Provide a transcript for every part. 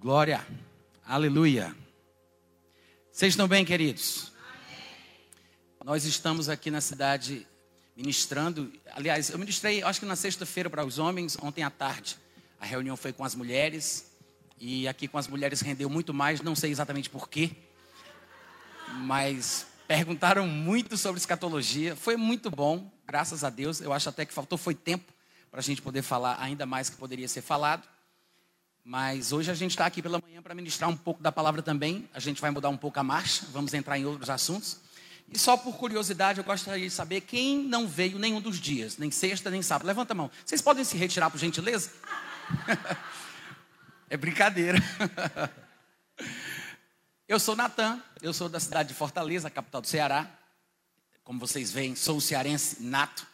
Glória. Aleluia. Vocês estão bem, queridos? Nós estamos aqui na cidade ministrando. Aliás, eu ministrei, acho que na sexta-feira para os homens, ontem à tarde. A reunião foi com as mulheres. E aqui com as mulheres rendeu muito mais, não sei exatamente porquê. Mas perguntaram muito sobre escatologia. Foi muito bom, graças a Deus. Eu acho até que faltou foi tempo para a gente poder falar ainda mais que poderia ser falado. Mas hoje a gente está aqui pela manhã para ministrar um pouco da palavra também. A gente vai mudar um pouco a marcha, vamos entrar em outros assuntos. E só por curiosidade, eu gostaria de saber quem não veio nenhum dos dias, nem sexta, nem sábado. Levanta a mão. Vocês podem se retirar, por gentileza? é brincadeira. eu sou Natan, eu sou da cidade de Fortaleza, capital do Ceará. Como vocês veem, sou cearense nato.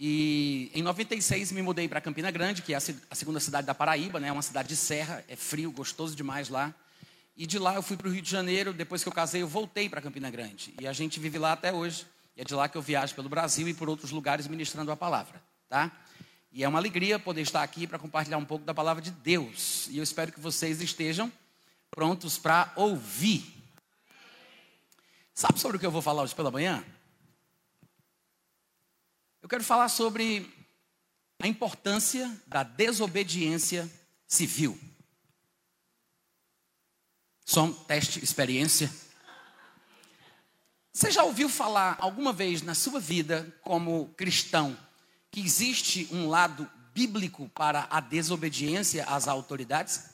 E em 96 me mudei para Campina Grande, que é a segunda cidade da Paraíba, né? É uma cidade de serra, é frio, gostoso demais lá. E de lá eu fui para o Rio de Janeiro, depois que eu casei eu voltei para Campina Grande. E a gente vive lá até hoje. E é de lá que eu viajo pelo Brasil e por outros lugares ministrando a palavra, tá? E é uma alegria poder estar aqui para compartilhar um pouco da palavra de Deus. E eu espero que vocês estejam prontos para ouvir. Sabe sobre o que eu vou falar hoje pela manhã? Eu quero falar sobre a importância da desobediência civil. Som, teste, experiência. Você já ouviu falar alguma vez na sua vida, como cristão, que existe um lado bíblico para a desobediência às autoridades?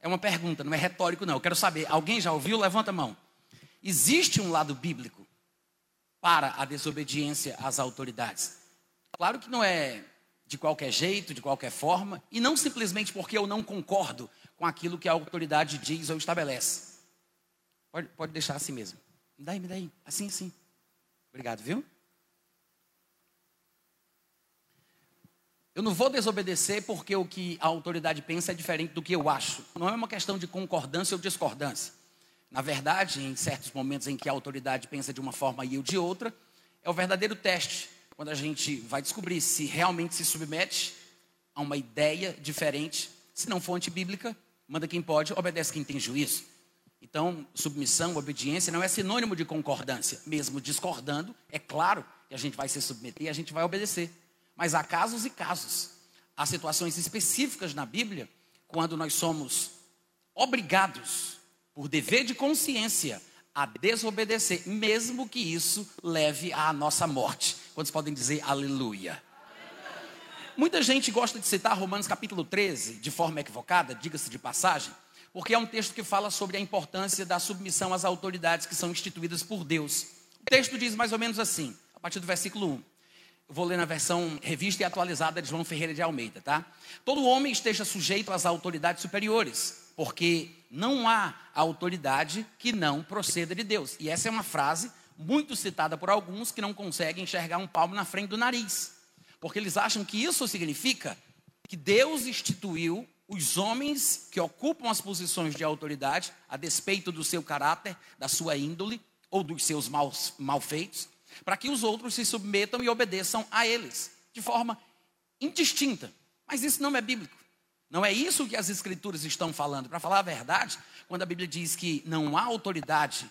É uma pergunta, não é retórico, não. Eu quero saber, alguém já ouviu? Levanta a mão. Existe um lado bíblico para a desobediência às autoridades. Claro que não é de qualquer jeito, de qualquer forma, e não simplesmente porque eu não concordo com aquilo que a autoridade diz ou estabelece. Pode, pode deixar assim mesmo. Me dá aí, me dá aí. Assim, assim. Obrigado, viu? Eu não vou desobedecer porque o que a autoridade pensa é diferente do que eu acho. Não é uma questão de concordância ou discordância. Na verdade, em certos momentos em que a autoridade pensa de uma forma e eu de outra, é o verdadeiro teste, quando a gente vai descobrir se realmente se submete a uma ideia diferente, se não for antibíblica, manda quem pode, obedece quem tem juízo. Então, submissão, obediência não é sinônimo de concordância. Mesmo discordando, é claro que a gente vai se submeter e a gente vai obedecer. Mas há casos e casos. Há situações específicas na Bíblia quando nós somos obrigados por dever de consciência, a desobedecer, mesmo que isso leve à nossa morte. Quantos podem dizer aleluia? Muita gente gosta de citar Romanos capítulo 13 de forma equivocada, diga-se de passagem, porque é um texto que fala sobre a importância da submissão às autoridades que são instituídas por Deus. O texto diz mais ou menos assim, a partir do versículo 1. Eu vou ler na versão revista e atualizada de João Ferreira de Almeida, tá? Todo homem esteja sujeito às autoridades superiores porque não há autoridade que não proceda de Deus. E essa é uma frase muito citada por alguns que não conseguem enxergar um palmo na frente do nariz, porque eles acham que isso significa que Deus instituiu os homens que ocupam as posições de autoridade, a despeito do seu caráter, da sua índole ou dos seus maus, malfeitos, para que os outros se submetam e obedeçam a eles, de forma indistinta. Mas isso não é bíblico. Não é isso que as escrituras estão falando. Para falar a verdade, quando a Bíblia diz que não há autoridade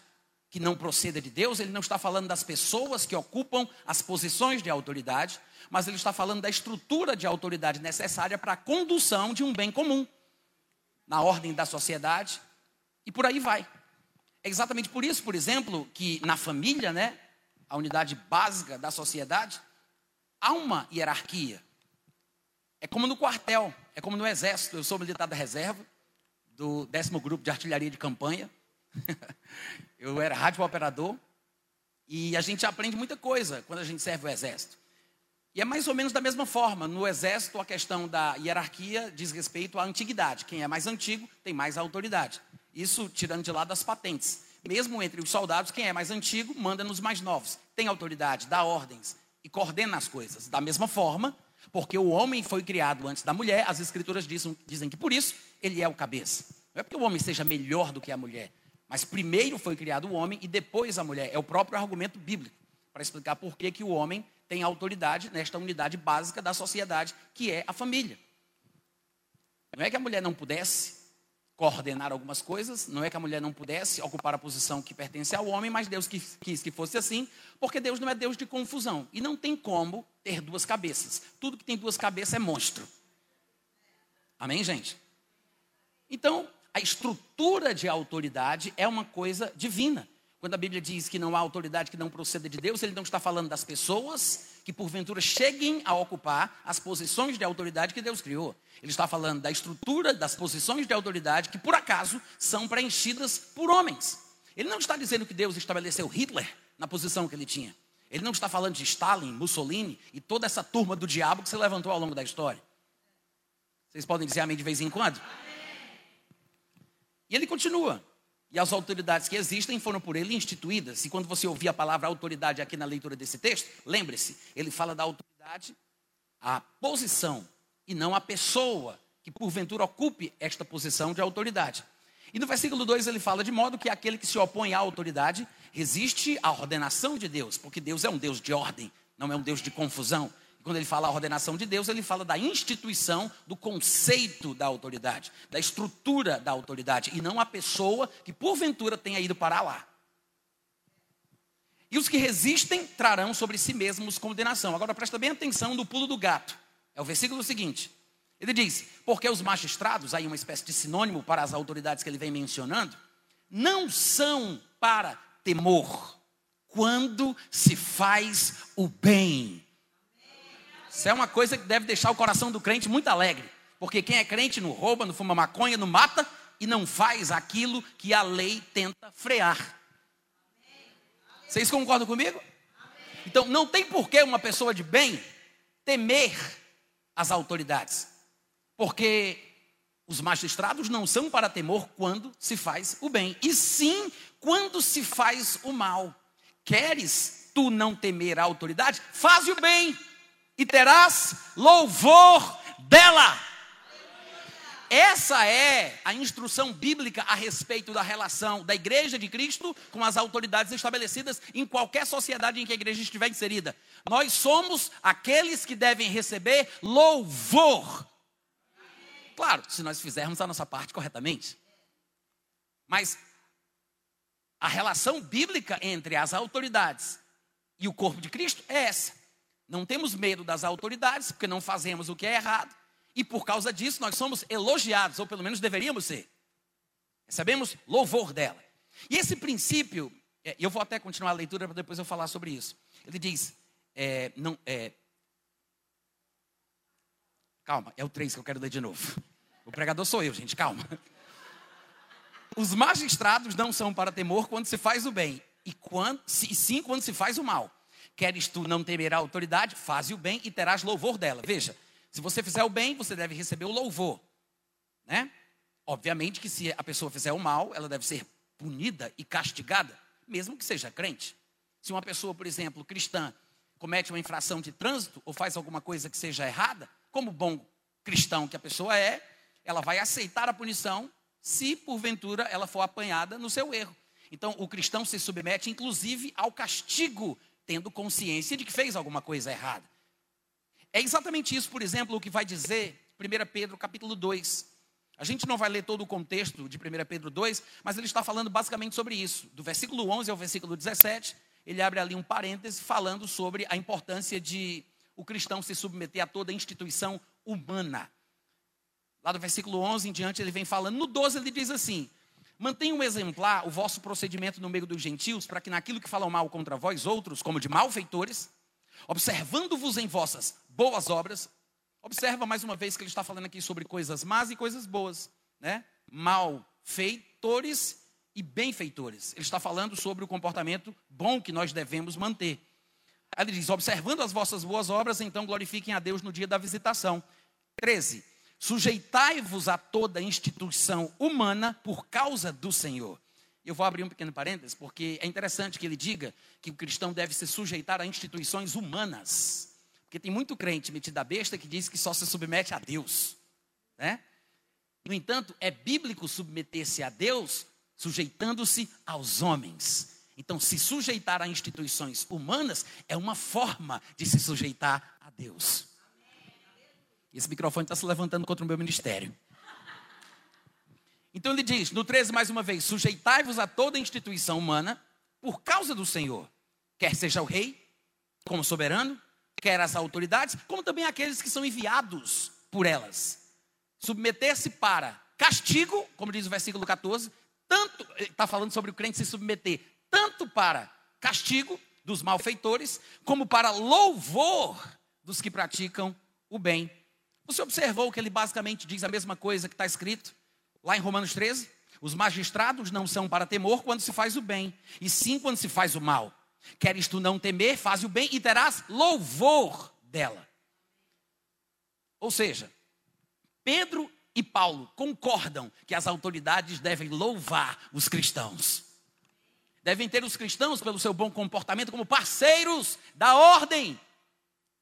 que não proceda de Deus, ele não está falando das pessoas que ocupam as posições de autoridade, mas ele está falando da estrutura de autoridade necessária para a condução de um bem comum, na ordem da sociedade, e por aí vai. É exatamente por isso, por exemplo, que na família, né, a unidade básica da sociedade, há uma hierarquia. É como no quartel, é como no exército. Eu sou militar da reserva, do décimo grupo de artilharia de campanha. eu era rádio operador. E a gente aprende muita coisa quando a gente serve o exército. E é mais ou menos da mesma forma. No exército, a questão da hierarquia diz respeito à antiguidade. Quem é mais antigo tem mais autoridade. Isso tirando de lado as patentes. Mesmo entre os soldados, quem é mais antigo manda nos mais novos. Tem autoridade, dá ordens e coordena as coisas. Da mesma forma, porque o homem foi criado antes da mulher, as escrituras dizem, dizem que por isso ele é o cabeça. Não é porque o homem seja melhor do que a mulher, mas primeiro foi criado o homem e depois a mulher. É o próprio argumento bíblico para explicar por que, que o homem tem autoridade nesta unidade básica da sociedade, que é a família. Não é que a mulher não pudesse coordenar algumas coisas, não é que a mulher não pudesse ocupar a posição que pertence ao homem, mas Deus quis, que fosse assim, porque Deus não é Deus de confusão. E não tem como ter duas cabeças. Tudo que tem duas cabeças é monstro. Amém, gente? Então, a estrutura de autoridade é uma coisa divina. Quando a Bíblia diz que não há autoridade que não proceda de Deus, ele não está falando das pessoas que porventura cheguem a ocupar as posições de autoridade que Deus criou. Ele está falando da estrutura das posições de autoridade que por acaso são preenchidas por homens. Ele não está dizendo que Deus estabeleceu Hitler na posição que ele tinha. Ele não está falando de Stalin, Mussolini e toda essa turma do diabo que se levantou ao longo da história. Vocês podem dizer amém de vez em quando? E ele continua. E as autoridades que existem foram por ele instituídas. E quando você ouvir a palavra autoridade aqui na leitura desse texto, lembre-se, ele fala da autoridade, a posição, e não a pessoa que porventura ocupe esta posição de autoridade. E no versículo 2 ele fala de modo que aquele que se opõe à autoridade resiste à ordenação de Deus, porque Deus é um Deus de ordem, não é um Deus de confusão quando ele fala a ordenação de Deus, ele fala da instituição, do conceito da autoridade, da estrutura da autoridade, e não a pessoa que porventura tenha ido para lá. E os que resistem trarão sobre si mesmos condenação. Agora presta bem atenção no pulo do gato. É o versículo seguinte. Ele diz: Porque os magistrados, aí uma espécie de sinônimo para as autoridades que ele vem mencionando, não são para temor quando se faz o bem isso é uma coisa que deve deixar o coração do crente muito alegre. Porque quem é crente não rouba, não fuma maconha, não mata e não faz aquilo que a lei tenta frear. Vocês concordam comigo? Então não tem por que uma pessoa de bem temer as autoridades. Porque os magistrados não são para temor quando se faz o bem, e sim quando se faz o mal. Queres tu não temer a autoridade? Faz o bem e terás louvor dela. Essa é a instrução bíblica a respeito da relação da igreja de Cristo com as autoridades estabelecidas em qualquer sociedade em que a igreja estiver inserida. Nós somos aqueles que devem receber louvor. Claro, se nós fizermos a nossa parte corretamente. Mas a relação bíblica entre as autoridades e o corpo de Cristo é essa. Não temos medo das autoridades, porque não fazemos o que é errado. E por causa disso, nós somos elogiados, ou pelo menos deveríamos ser. Recebemos louvor dela. E esse princípio, é, eu vou até continuar a leitura para depois eu falar sobre isso. Ele diz: é, não, é, calma, é o 3 que eu quero ler de novo. O pregador sou eu, gente, calma. Os magistrados não são para temor quando se faz o bem, e quando, sim quando se faz o mal. Queres tu não temer a autoridade? Faze o bem e terás louvor dela. Veja, se você fizer o bem, você deve receber o louvor. Né? Obviamente que se a pessoa fizer o mal, ela deve ser punida e castigada, mesmo que seja crente. Se uma pessoa, por exemplo, cristã, comete uma infração de trânsito ou faz alguma coisa que seja errada, como bom cristão que a pessoa é, ela vai aceitar a punição se porventura ela for apanhada no seu erro. Então, o cristão se submete, inclusive, ao castigo tendo consciência de que fez alguma coisa errada. É exatamente isso, por exemplo, o que vai dizer 1 Pedro capítulo 2. A gente não vai ler todo o contexto de 1 Pedro 2, mas ele está falando basicamente sobre isso. Do versículo 11 ao versículo 17, ele abre ali um parêntese falando sobre a importância de o cristão se submeter a toda instituição humana. Lá do versículo 11 em diante ele vem falando. No 12 ele diz assim: Mantenham um exemplar o vosso procedimento no meio dos gentios, para que naquilo que falam mal contra vós outros, como de malfeitores, observando-vos em vossas boas obras, observa mais uma vez que ele está falando aqui sobre coisas más e coisas boas, né? Malfeitores e benfeitores. Ele está falando sobre o comportamento bom que nós devemos manter. Ele diz: observando as vossas boas obras, então glorifiquem a Deus no dia da visitação. 13. Sujeitai-vos a toda instituição humana por causa do Senhor. Eu vou abrir um pequeno parênteses, porque é interessante que ele diga que o cristão deve se sujeitar a instituições humanas. Porque tem muito crente metido a besta que diz que só se submete a Deus. Né? No entanto, é bíblico submeter-se a Deus sujeitando-se aos homens. Então, se sujeitar a instituições humanas é uma forma de se sujeitar a Deus. Esse microfone está se levantando contra o meu ministério. Então ele diz, no 13 mais uma vez: sujeitai-vos a toda instituição humana por causa do Senhor, quer seja o rei, como soberano, quer as autoridades, como também aqueles que são enviados por elas. Submeter-se para castigo, como diz o versículo 14, tanto, está falando sobre o crente se submeter, tanto para castigo dos malfeitores, como para louvor dos que praticam o bem. Você observou que ele basicamente diz a mesma coisa que está escrito lá em Romanos 13? Os magistrados não são para temor quando se faz o bem, e sim quando se faz o mal. Queres tu não temer, faz o bem e terás louvor dela. Ou seja, Pedro e Paulo concordam que as autoridades devem louvar os cristãos. Devem ter os cristãos, pelo seu bom comportamento, como parceiros da ordem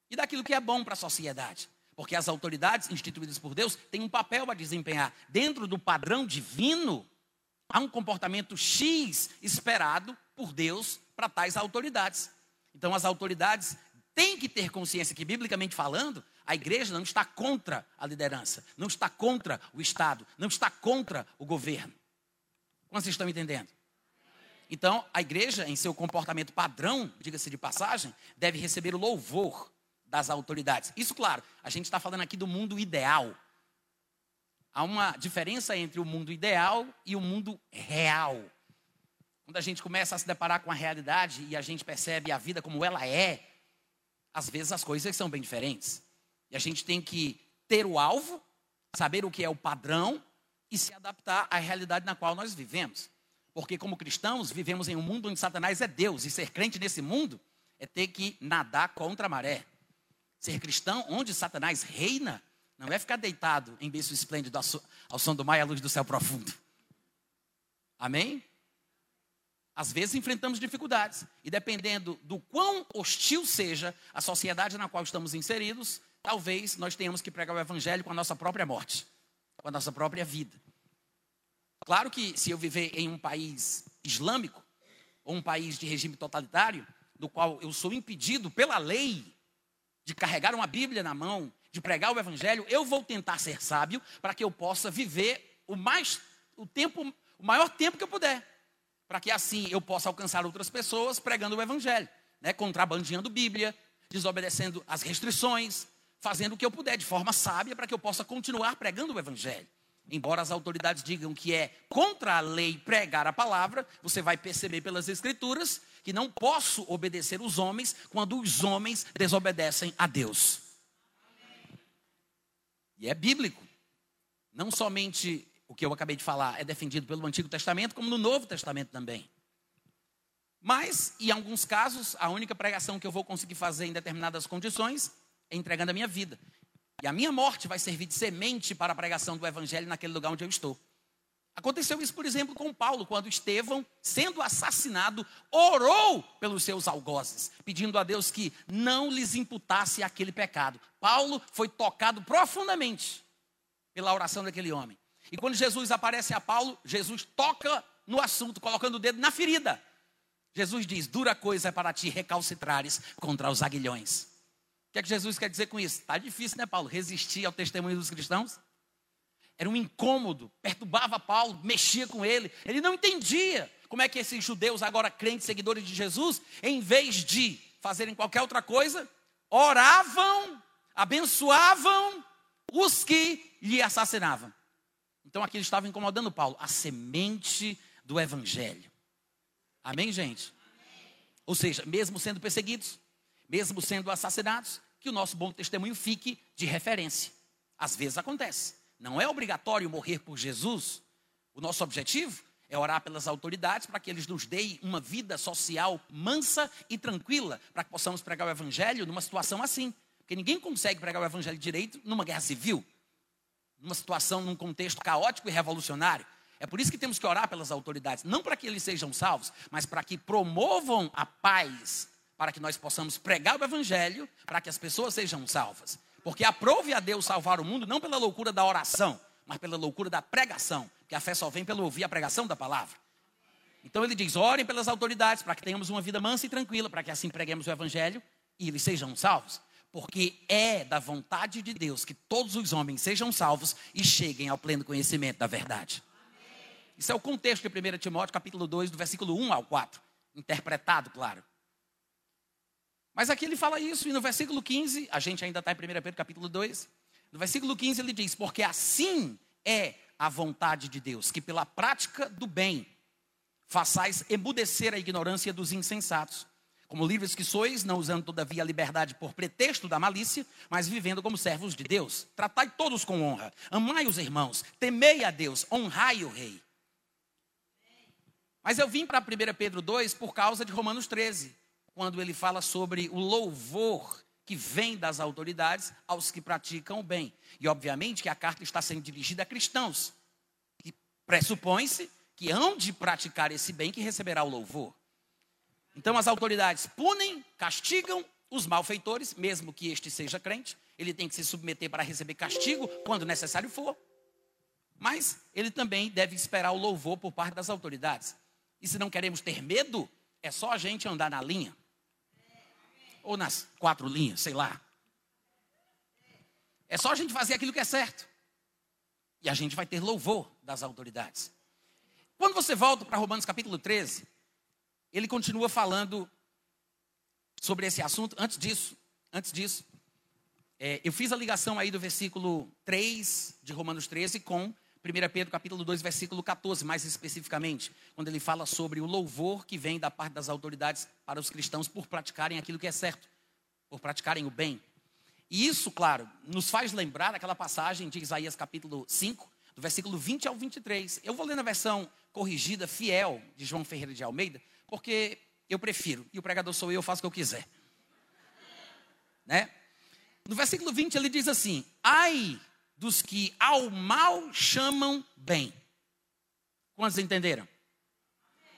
e daquilo que é bom para a sociedade. Porque as autoridades instituídas por Deus têm um papel a desempenhar. Dentro do padrão divino, há um comportamento X esperado por Deus para tais autoridades. Então, as autoridades têm que ter consciência que, biblicamente falando, a igreja não está contra a liderança, não está contra o Estado, não está contra o governo. Como vocês estão entendendo? Então, a igreja, em seu comportamento padrão, diga-se de passagem, deve receber o louvor das autoridades. Isso, claro, a gente está falando aqui do mundo ideal. Há uma diferença entre o mundo ideal e o mundo real. Quando a gente começa a se deparar com a realidade e a gente percebe a vida como ela é, às vezes as coisas são bem diferentes. E a gente tem que ter o alvo, saber o que é o padrão e se adaptar à realidade na qual nós vivemos. Porque, como cristãos, vivemos em um mundo onde Satanás é Deus, e ser crente nesse mundo é ter que nadar contra a maré. Ser cristão, onde Satanás reina, não é ficar deitado em berço esplêndido ao som do mar e à luz do céu profundo. Amém? Às vezes enfrentamos dificuldades, e dependendo do quão hostil seja a sociedade na qual estamos inseridos, talvez nós tenhamos que pregar o evangelho com a nossa própria morte, com a nossa própria vida. Claro que se eu viver em um país islâmico, ou um país de regime totalitário, do qual eu sou impedido pela lei de carregar uma Bíblia na mão, de pregar o Evangelho, eu vou tentar ser sábio para que eu possa viver o mais o tempo, o maior tempo que eu puder, para que assim eu possa alcançar outras pessoas pregando o Evangelho, né? contrabandeando Bíblia, desobedecendo as restrições, fazendo o que eu puder de forma sábia para que eu possa continuar pregando o Evangelho. Embora as autoridades digam que é contra a lei pregar a palavra, você vai perceber pelas Escrituras que não posso obedecer os homens quando os homens desobedecem a Deus. E é bíblico. Não somente o que eu acabei de falar é defendido pelo Antigo Testamento, como no Novo Testamento também. Mas, em alguns casos, a única pregação que eu vou conseguir fazer em determinadas condições é entregando a minha vida. E a minha morte vai servir de semente para a pregação do Evangelho naquele lugar onde eu estou. Aconteceu isso, por exemplo, com Paulo, quando Estevão, sendo assassinado, orou pelos seus algozes, pedindo a Deus que não lhes imputasse aquele pecado. Paulo foi tocado profundamente pela oração daquele homem. E quando Jesus aparece a Paulo, Jesus toca no assunto, colocando o dedo na ferida. Jesus diz: Dura coisa é para ti recalcitrares contra os aguilhões. O que é que Jesus quer dizer com isso? Está difícil, né, Paulo? Resistir ao testemunho dos cristãos? Era um incômodo, perturbava Paulo, mexia com ele. Ele não entendia como é que esses judeus, agora crentes, seguidores de Jesus, em vez de fazerem qualquer outra coisa, oravam, abençoavam os que lhe assassinavam. Então aquilo estava incomodando Paulo, a semente do evangelho. Amém, gente? Amém. Ou seja, mesmo sendo perseguidos, mesmo sendo assassinados, que o nosso bom testemunho fique de referência. Às vezes acontece. Não é obrigatório morrer por Jesus. O nosso objetivo é orar pelas autoridades para que eles nos deem uma vida social mansa e tranquila, para que possamos pregar o evangelho numa situação assim. Porque ninguém consegue pregar o evangelho direito numa guerra civil, numa situação, num contexto caótico e revolucionário. É por isso que temos que orar pelas autoridades, não para que eles sejam salvos, mas para que promovam a paz, para que nós possamos pregar o evangelho, para que as pessoas sejam salvas. Porque aprove a Deus salvar o mundo não pela loucura da oração, mas pela loucura da pregação, porque a fé só vem pelo ouvir a pregação da palavra. Então ele diz: orem pelas autoridades para que tenhamos uma vida mansa e tranquila, para que assim preguemos o evangelho e eles sejam salvos. Porque é da vontade de Deus que todos os homens sejam salvos e cheguem ao pleno conhecimento da verdade. Isso é o contexto de 1 Timóteo, capítulo 2, do versículo 1 ao 4. Interpretado, claro. Mas aqui ele fala isso, e no versículo 15, a gente ainda está em 1 Pedro, capítulo 2. No versículo 15 ele diz: Porque assim é a vontade de Deus, que pela prática do bem façais emudecer a ignorância dos insensatos. Como livres que sois, não usando todavia a liberdade por pretexto da malícia, mas vivendo como servos de Deus. Tratai todos com honra, amai os irmãos, temei a Deus, honrai o rei. Mas eu vim para 1 Pedro 2 por causa de Romanos 13, quando ele fala sobre o louvor que vem das autoridades aos que praticam o bem. E obviamente que a carta está sendo dirigida a cristãos. E pressupõe-se que hão de praticar esse bem que receberá o louvor. Então as autoridades punem, castigam os malfeitores, mesmo que este seja crente, ele tem que se submeter para receber castigo quando necessário for. Mas ele também deve esperar o louvor por parte das autoridades. E se não queremos ter medo, é só a gente andar na linha. Ou nas quatro linhas, sei lá. É só a gente fazer aquilo que é certo. E a gente vai ter louvor das autoridades. Quando você volta para Romanos capítulo 13, ele continua falando sobre esse assunto. Antes disso, antes disso, é, eu fiz a ligação aí do versículo 3 de Romanos 13 com 1 Pedro capítulo 2, versículo 14, mais especificamente, quando ele fala sobre o louvor que vem da parte das autoridades para os cristãos por praticarem aquilo que é certo, por praticarem o bem. E isso, claro, nos faz lembrar aquela passagem de Isaías capítulo 5, do versículo 20 ao 23. Eu vou ler na versão corrigida, fiel, de João Ferreira de Almeida, porque eu prefiro, e o pregador sou eu, eu faço o que eu quiser. Né? No versículo 20 ele diz assim: Ai dos que ao mal chamam bem. Quantos entenderam?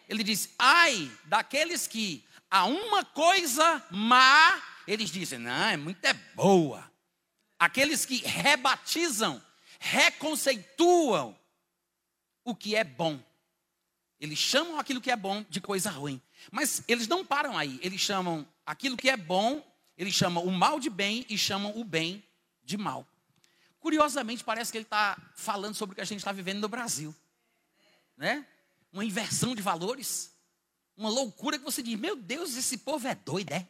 Ele diz: ai daqueles que a uma coisa má, eles dizem, não, é muito é boa. Aqueles que rebatizam, reconceituam o que é bom. Eles chamam aquilo que é bom de coisa ruim. Mas eles não param aí. Eles chamam aquilo que é bom, eles chamam o mal de bem e chamam o bem de mal. Curiosamente, parece que ele está falando sobre o que a gente está vivendo no Brasil. Né? Uma inversão de valores. Uma loucura que você diz: Meu Deus, esse povo é doido, é?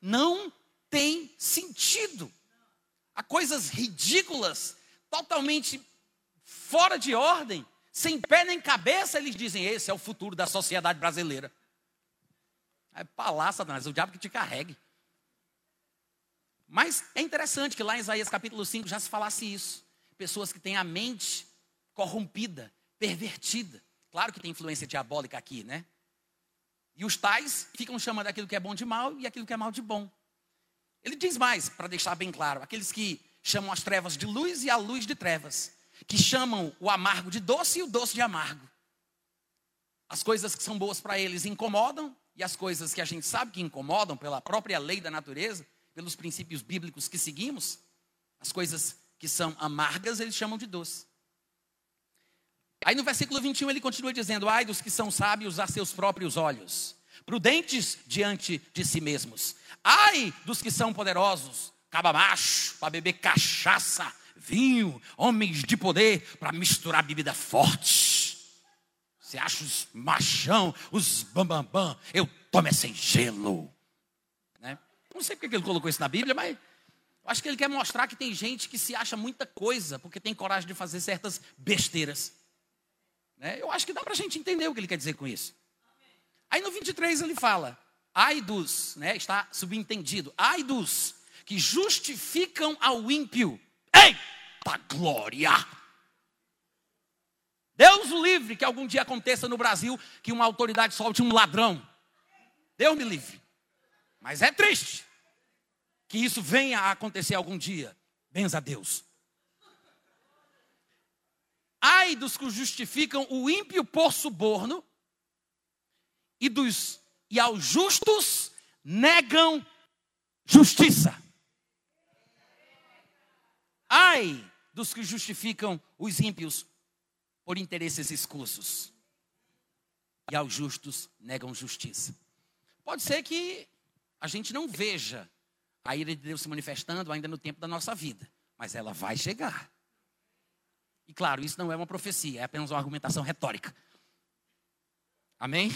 Não tem sentido. Há coisas ridículas, totalmente fora de ordem, sem pé nem cabeça, eles dizem: Esse é o futuro da sociedade brasileira. É palácio, Satanás, o diabo que te carregue. Mas é interessante que lá em Isaías capítulo 5 já se falasse isso. Pessoas que têm a mente corrompida, pervertida. Claro que tem influência diabólica aqui, né? E os tais ficam chamando aquilo que é bom de mal e aquilo que é mal de bom. Ele diz mais, para deixar bem claro: aqueles que chamam as trevas de luz e a luz de trevas, que chamam o amargo de doce e o doce de amargo. As coisas que são boas para eles incomodam, e as coisas que a gente sabe que incomodam pela própria lei da natureza, pelos princípios bíblicos que seguimos, as coisas que são amargas eles chamam de doce. Aí no versículo 21 ele continua dizendo: Ai dos que são sábios a seus próprios olhos, prudentes diante de si mesmos. Ai dos que são poderosos, caba macho, para beber cachaça, vinho, homens de poder, para misturar bebida forte. Você acha os machão, os bambambam, bam, bam, eu tomo é sem gelo. Não sei porque ele colocou isso na Bíblia, mas acho que ele quer mostrar que tem gente que se acha muita coisa porque tem coragem de fazer certas besteiras. Né? Eu acho que dá para a gente entender o que ele quer dizer com isso. Aí no 23 ele fala: ai dos, né, está subentendido, ai dos que justificam ao ímpio. Eita glória! Deus o livre que algum dia aconteça no Brasil que uma autoridade solte um ladrão. Deus me livre. Mas é triste que isso venha a acontecer algum dia. Benza a Deus. Ai dos que justificam o ímpio por suborno e dos e aos justos negam justiça. Ai dos que justificam os ímpios por interesses escusos. E aos justos negam justiça. Pode ser que a gente não veja a ira de Deus se manifestando ainda no tempo da nossa vida, mas ela vai chegar. E claro, isso não é uma profecia, é apenas uma argumentação retórica. Amém?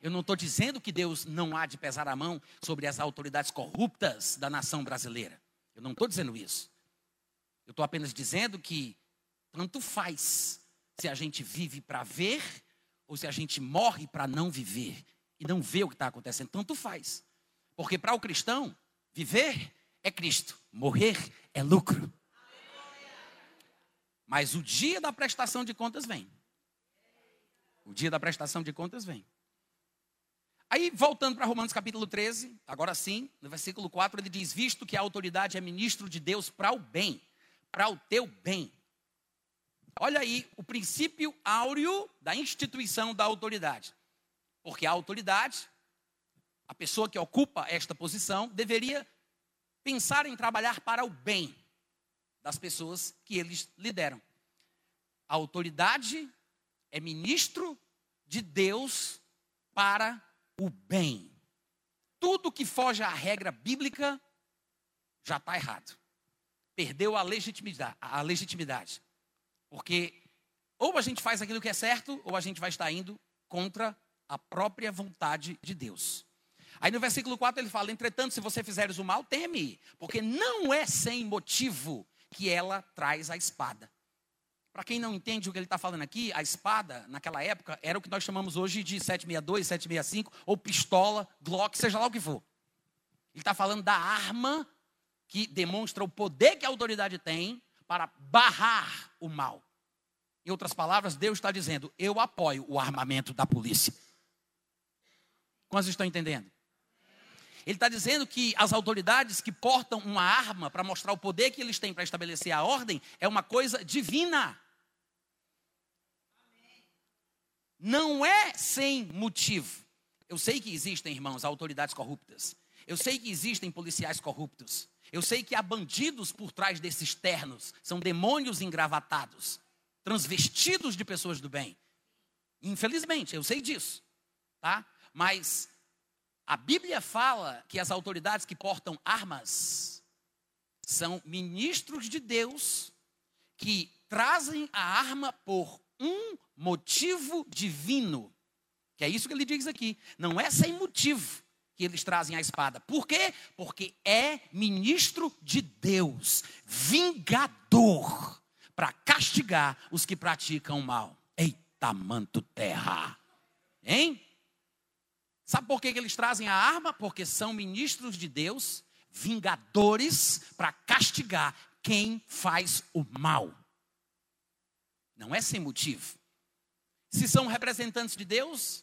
Eu não estou dizendo que Deus não há de pesar a mão sobre as autoridades corruptas da nação brasileira. Eu não estou dizendo isso. Eu estou apenas dizendo que tanto faz se a gente vive para ver ou se a gente morre para não viver e não ver o que está acontecendo. Tanto faz. Porque para o cristão, viver é Cristo, morrer é lucro. Mas o dia da prestação de contas vem. O dia da prestação de contas vem. Aí, voltando para Romanos capítulo 13, agora sim, no versículo 4, ele diz: Visto que a autoridade é ministro de Deus para o bem, para o teu bem. Olha aí o princípio áureo da instituição da autoridade. Porque a autoridade, a pessoa que ocupa esta posição, deveria pensar em trabalhar para o bem das pessoas que eles lideram. A autoridade é ministro de Deus para o bem. Tudo que foge à regra bíblica já está errado. Perdeu a legitimidade, a legitimidade. Porque ou a gente faz aquilo que é certo, ou a gente vai estar indo contra a própria vontade de Deus. Aí no versículo 4 ele fala: Entretanto, se você fizeres o mal, teme, porque não é sem motivo que ela traz a espada. Para quem não entende o que ele está falando aqui, a espada, naquela época, era o que nós chamamos hoje de 762, 765, ou pistola, Glock, seja lá o que for. Ele está falando da arma que demonstra o poder que a autoridade tem para barrar o mal. Em outras palavras, Deus está dizendo: eu apoio o armamento da polícia. Quantos estão entendendo? Ele está dizendo que as autoridades que portam uma arma para mostrar o poder que eles têm para estabelecer a ordem é uma coisa divina. Não é sem motivo. Eu sei que existem, irmãos, autoridades corruptas. Eu sei que existem policiais corruptos. Eu sei que há bandidos por trás desses ternos. São demônios engravatados, transvestidos de pessoas do bem. Infelizmente, eu sei disso. Tá? Mas a Bíblia fala que as autoridades que portam armas são ministros de Deus que trazem a arma por um motivo divino. Que é isso que ele diz aqui. Não é sem motivo que eles trazem a espada. Por quê? Porque é ministro de Deus, vingador, para castigar os que praticam mal. Eita, manto terra. Hein? Sabe por que eles trazem a arma? Porque são ministros de Deus, vingadores para castigar quem faz o mal. Não é sem motivo. Se são representantes de Deus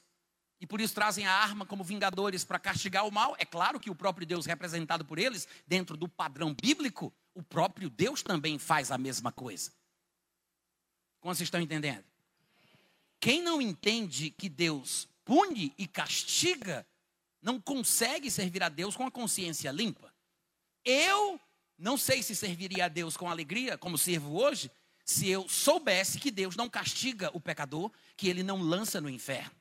e por isso trazem a arma como vingadores para castigar o mal, é claro que o próprio Deus representado por eles, dentro do padrão bíblico, o próprio Deus também faz a mesma coisa. Como vocês estão entendendo? Quem não entende que Deus pune e castiga, não consegue servir a Deus com a consciência limpa. Eu não sei se serviria a Deus com alegria, como sirvo hoje, se eu soubesse que Deus não castiga o pecador, que ele não lança no inferno.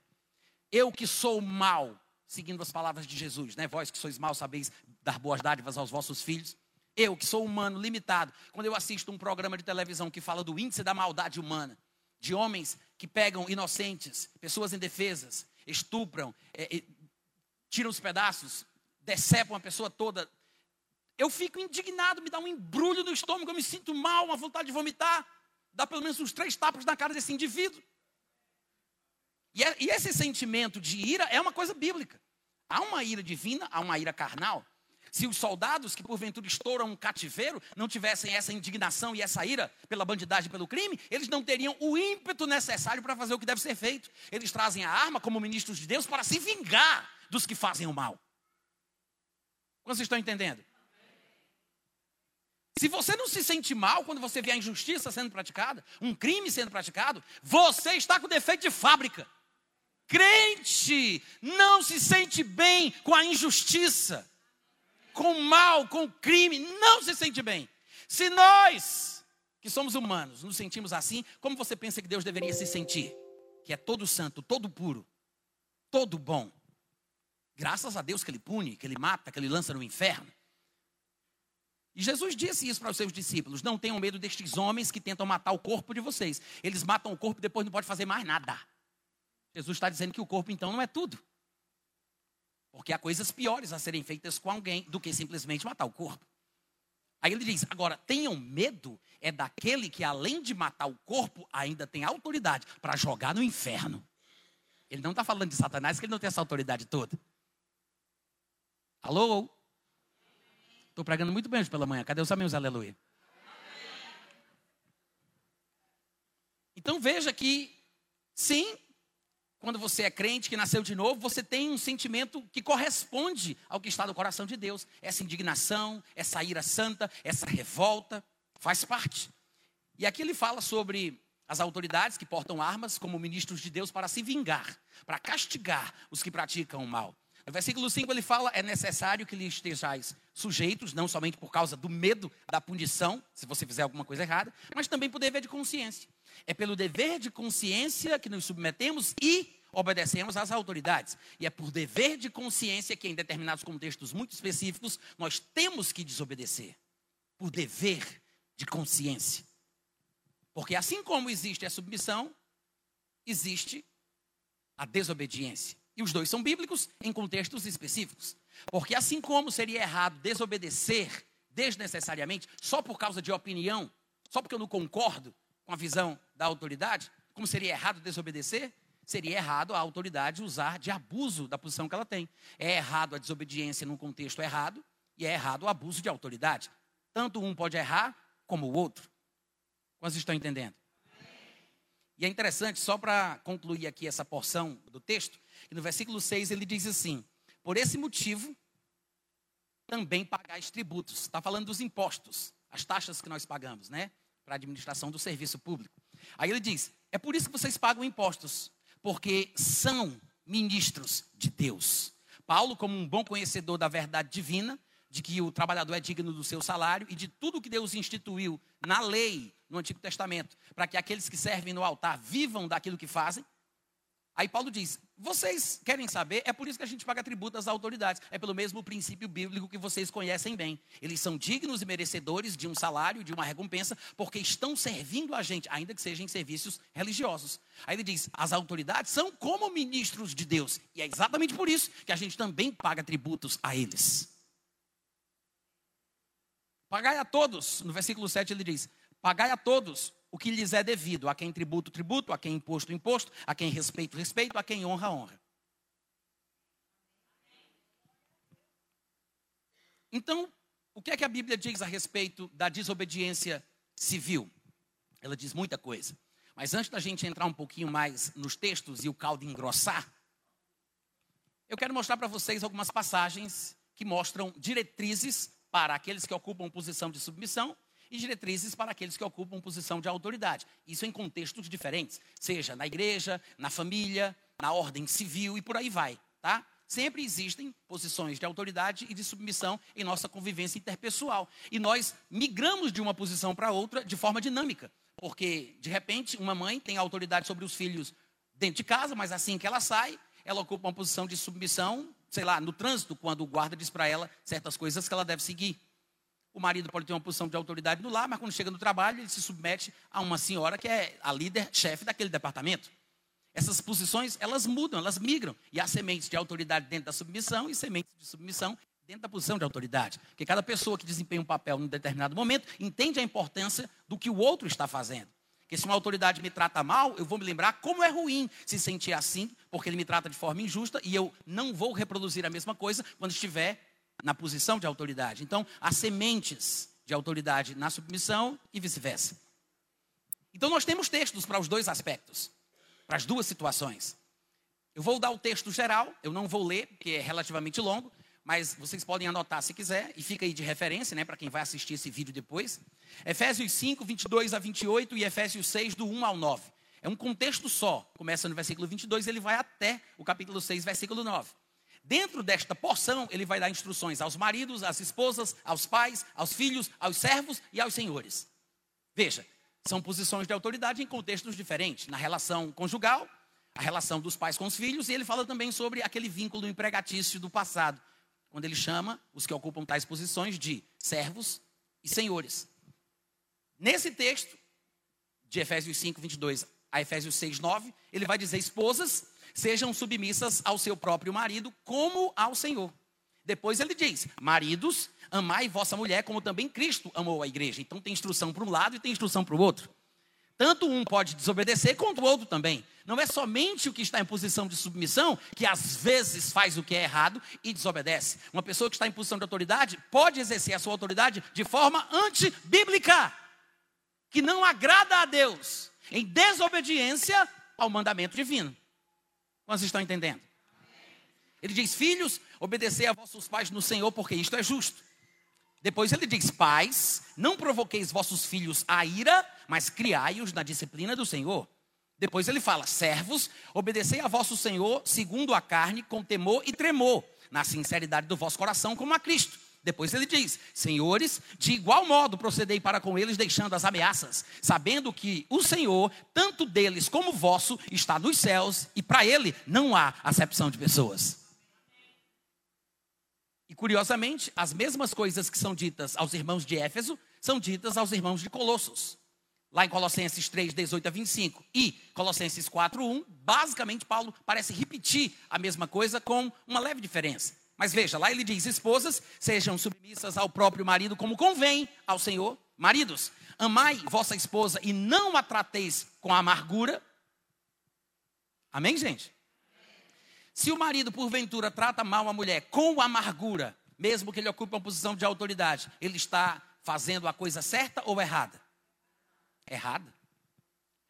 Eu que sou mal, seguindo as palavras de Jesus, né? Vós que sois mal, sabeis dar boas dádivas aos vossos filhos. Eu que sou humano, limitado, quando eu assisto um programa de televisão que fala do índice da maldade humana, de homens que pegam inocentes, pessoas indefesas, estupram, é, é, tiram os pedaços, decepam a pessoa toda. Eu fico indignado, me dá um embrulho no estômago, eu me sinto mal, uma vontade de vomitar. Dá pelo menos uns três tapas na cara desse indivíduo. E, é, e esse sentimento de ira é uma coisa bíblica. Há uma ira divina, há uma ira carnal. Se os soldados que porventura estouram um cativeiro não tivessem essa indignação e essa ira pela bandidagem, pelo crime, eles não teriam o ímpeto necessário para fazer o que deve ser feito. Eles trazem a arma como ministros de Deus para se vingar dos que fazem o mal. Vocês estão entendendo? Se você não se sente mal quando você vê a injustiça sendo praticada, um crime sendo praticado, você está com defeito de fábrica. Crente não se sente bem com a injustiça, com o mal, com o crime, não se sente bem. Se nós, que somos humanos, nos sentimos assim, como você pensa que Deus deveria se sentir? Que é todo santo, todo puro, todo bom. Graças a Deus que ele pune, que ele mata, que ele lança no inferno. E Jesus disse isso para os seus discípulos: não tenham medo destes homens que tentam matar o corpo de vocês. Eles matam o corpo e depois não pode fazer mais nada. Jesus está dizendo que o corpo então não é tudo. Porque há coisas piores a serem feitas com alguém do que simplesmente matar o corpo. Aí ele diz: agora, tenham medo é daquele que, além de matar o corpo, ainda tem autoridade para jogar no inferno. Ele não está falando de Satanás, que ele não tem essa autoridade toda. Alô? Estou pregando muito bem hoje pela manhã. Cadê os amigos? Aleluia. Então veja que, sim, quando você é crente, que nasceu de novo, você tem um sentimento que corresponde ao que está no coração de Deus. Essa indignação, essa ira santa, essa revolta, faz parte. E aqui ele fala sobre as autoridades que portam armas como ministros de Deus para se vingar, para castigar os que praticam o mal. No versículo 5 ele fala: é necessário que lhe estejais sujeitos, não somente por causa do medo da punição, se você fizer alguma coisa errada, mas também por dever de consciência. É pelo dever de consciência que nos submetemos e obedecemos às autoridades. E é por dever de consciência que, em determinados contextos muito específicos, nós temos que desobedecer. Por dever de consciência. Porque assim como existe a submissão, existe a desobediência. E os dois são bíblicos em contextos específicos. Porque assim como seria errado desobedecer desnecessariamente, só por causa de opinião, só porque eu não concordo com a visão da autoridade, como seria errado desobedecer, seria errado a autoridade usar de abuso da posição que ela tem. É errado a desobediência num contexto errado e é errado o abuso de autoridade. Tanto um pode errar como o outro. Quantos estão entendendo? E é interessante, só para concluir aqui essa porção do texto, e no versículo 6 ele diz assim: Por esse motivo, também pagais tributos. Está falando dos impostos, as taxas que nós pagamos, né? Para a administração do serviço público. Aí ele diz: É por isso que vocês pagam impostos, porque são ministros de Deus. Paulo, como um bom conhecedor da verdade divina, de que o trabalhador é digno do seu salário e de tudo que Deus instituiu na lei, no Antigo Testamento, para que aqueles que servem no altar vivam daquilo que fazem, Aí Paulo diz: vocês querem saber? É por isso que a gente paga tributo às autoridades. É pelo mesmo princípio bíblico que vocês conhecem bem. Eles são dignos e merecedores de um salário, de uma recompensa, porque estão servindo a gente, ainda que sejam em serviços religiosos. Aí ele diz: as autoridades são como ministros de Deus. E é exatamente por isso que a gente também paga tributos a eles. Pagai a todos, no versículo 7 ele diz: Pagai a todos o que lhes é devido, a quem tributo, tributo, a quem imposto, imposto, a quem respeito, respeito, a quem honra, honra. Então, o que é que a Bíblia diz a respeito da desobediência civil? Ela diz muita coisa. Mas antes da gente entrar um pouquinho mais nos textos e o caldo engrossar, eu quero mostrar para vocês algumas passagens que mostram diretrizes para aqueles que ocupam posição de submissão e diretrizes para aqueles que ocupam posição de autoridade. Isso em contextos diferentes, seja na igreja, na família, na ordem civil e por aí vai, tá? Sempre existem posições de autoridade e de submissão em nossa convivência interpessoal. E nós migramos de uma posição para outra de forma dinâmica. Porque, de repente, uma mãe tem autoridade sobre os filhos dentro de casa, mas assim que ela sai, ela ocupa uma posição de submissão, sei lá, no trânsito, quando o guarda diz para ela certas coisas que ela deve seguir. O marido pode ter uma posição de autoridade no lar, mas quando chega no trabalho, ele se submete a uma senhora que é a líder, chefe daquele departamento. Essas posições, elas mudam, elas migram. E há sementes de autoridade dentro da submissão e sementes de submissão dentro da posição de autoridade. Porque cada pessoa que desempenha um papel num determinado momento entende a importância do que o outro está fazendo. Porque se uma autoridade me trata mal, eu vou me lembrar como é ruim se sentir assim, porque ele me trata de forma injusta e eu não vou reproduzir a mesma coisa quando estiver na posição de autoridade. Então, há sementes de autoridade na submissão e vice-versa. Então, nós temos textos para os dois aspectos, para as duas situações. Eu vou dar o texto geral, eu não vou ler, porque é relativamente longo, mas vocês podem anotar se quiser, e fica aí de referência, né, para quem vai assistir esse vídeo depois. Efésios 5, 22 a 28 e Efésios 6, do 1 ao 9. É um contexto só. Começa no versículo 22, ele vai até o capítulo 6, versículo 9. Dentro desta porção, ele vai dar instruções aos maridos, às esposas, aos pais, aos filhos, aos servos e aos senhores. Veja, são posições de autoridade em contextos diferentes. Na relação conjugal, a relação dos pais com os filhos, e ele fala também sobre aquele vínculo empregatício do passado, quando ele chama os que ocupam tais posições de servos e senhores. Nesse texto, de Efésios 5, 22 a Efésios 6, 9, ele vai dizer: esposas, sejam submissas ao seu próprio marido, como ao Senhor. Depois ele diz: maridos, amai vossa mulher, como também Cristo amou a igreja. Então tem instrução para um lado e tem instrução para o outro. Tanto um pode desobedecer, quanto o outro também. Não é somente o que está em posição de submissão que às vezes faz o que é errado e desobedece. Uma pessoa que está em posição de autoridade pode exercer a sua autoridade de forma antibíblica, que não agrada a Deus, em desobediência ao mandamento divino. Quantos estão entendendo? Ele diz: Filhos, obedecer a vossos pais no Senhor, porque isto é justo. Depois ele diz: Pais, não provoqueis vossos filhos a ira, mas criai-os na disciplina do Senhor. Depois ele fala: Servos, obedecei a vosso Senhor segundo a carne, com temor e tremor, na sinceridade do vosso coração, como a Cristo. Depois ele diz: Senhores, de igual modo procedei para com eles, deixando as ameaças, sabendo que o Senhor, tanto deles como vosso, está nos céus, e para ele não há acepção de pessoas. E curiosamente, as mesmas coisas que são ditas aos irmãos de Éfeso são ditas aos irmãos de Colossos. Lá em Colossenses 3, 18 a 25 e Colossenses 4, 1, basicamente Paulo parece repetir a mesma coisa com uma leve diferença. Mas veja, lá ele diz: esposas, sejam submissas ao próprio marido como convém ao Senhor. Maridos, amai vossa esposa e não a trateis com amargura. Amém, gente? Se o marido, porventura, trata mal a mulher com amargura, mesmo que ele ocupe uma posição de autoridade, ele está fazendo a coisa certa ou errada? Errada.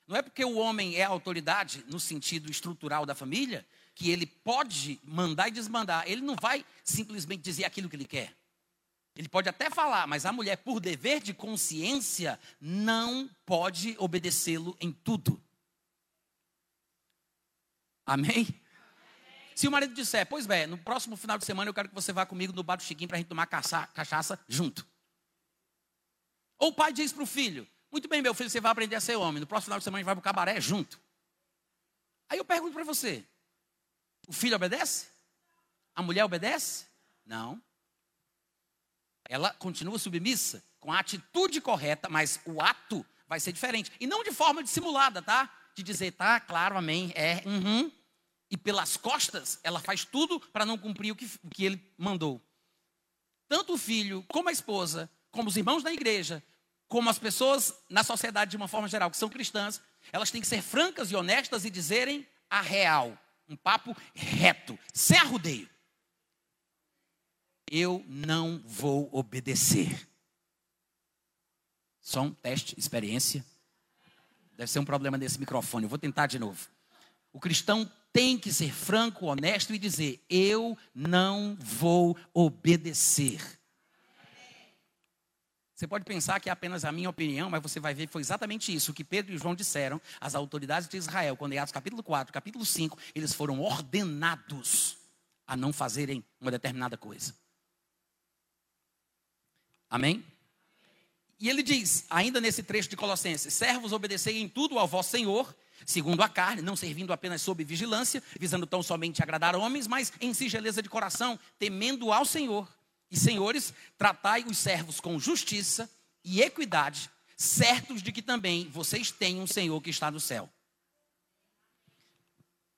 Não é porque o homem é autoridade no sentido estrutural da família que ele pode mandar e desmandar. Ele não vai simplesmente dizer aquilo que ele quer. Ele pode até falar, mas a mulher, por dever de consciência, não pode obedecê-lo em tudo. Amém? Se o marido disser, pois bem, no próximo final de semana eu quero que você vá comigo no bar do Chiquinho para a gente tomar cachaça junto. Ou o pai diz para o filho, muito bem, meu filho, você vai aprender a ser homem. No próximo final de semana a gente vai para o cabaré junto. Aí eu pergunto para você: o filho obedece? A mulher obedece? Não. Ela continua submissa, com a atitude correta, mas o ato vai ser diferente. E não de forma dissimulada, tá? De dizer, tá, claro, amém, é, uhum, e pelas costas, ela faz tudo para não cumprir o que, o que ele mandou. Tanto o filho, como a esposa, como os irmãos da igreja, como as pessoas na sociedade de uma forma geral que são cristãs, elas têm que ser francas e honestas e dizerem a real. Um papo reto, sem arrudeio. Eu não vou obedecer. Só um teste, experiência. Deve ser um problema desse microfone. Eu vou tentar de novo. O cristão tem que ser franco, honesto e dizer: Eu não vou obedecer. Você pode pensar que é apenas a minha opinião, mas você vai ver que foi exatamente isso que Pedro e João disseram às autoridades de Israel, quando em Atos capítulo 4, capítulo 5, eles foram ordenados a não fazerem uma determinada coisa. Amém? E ele diz, ainda nesse trecho de Colossenses: Servos, obedecei em tudo ao vosso Senhor, segundo a carne, não servindo apenas sob vigilância, visando tão somente agradar homens, mas em singeleza de coração, temendo ao Senhor. E senhores, tratai os servos com justiça e equidade, certos de que também vocês têm um Senhor que está no céu.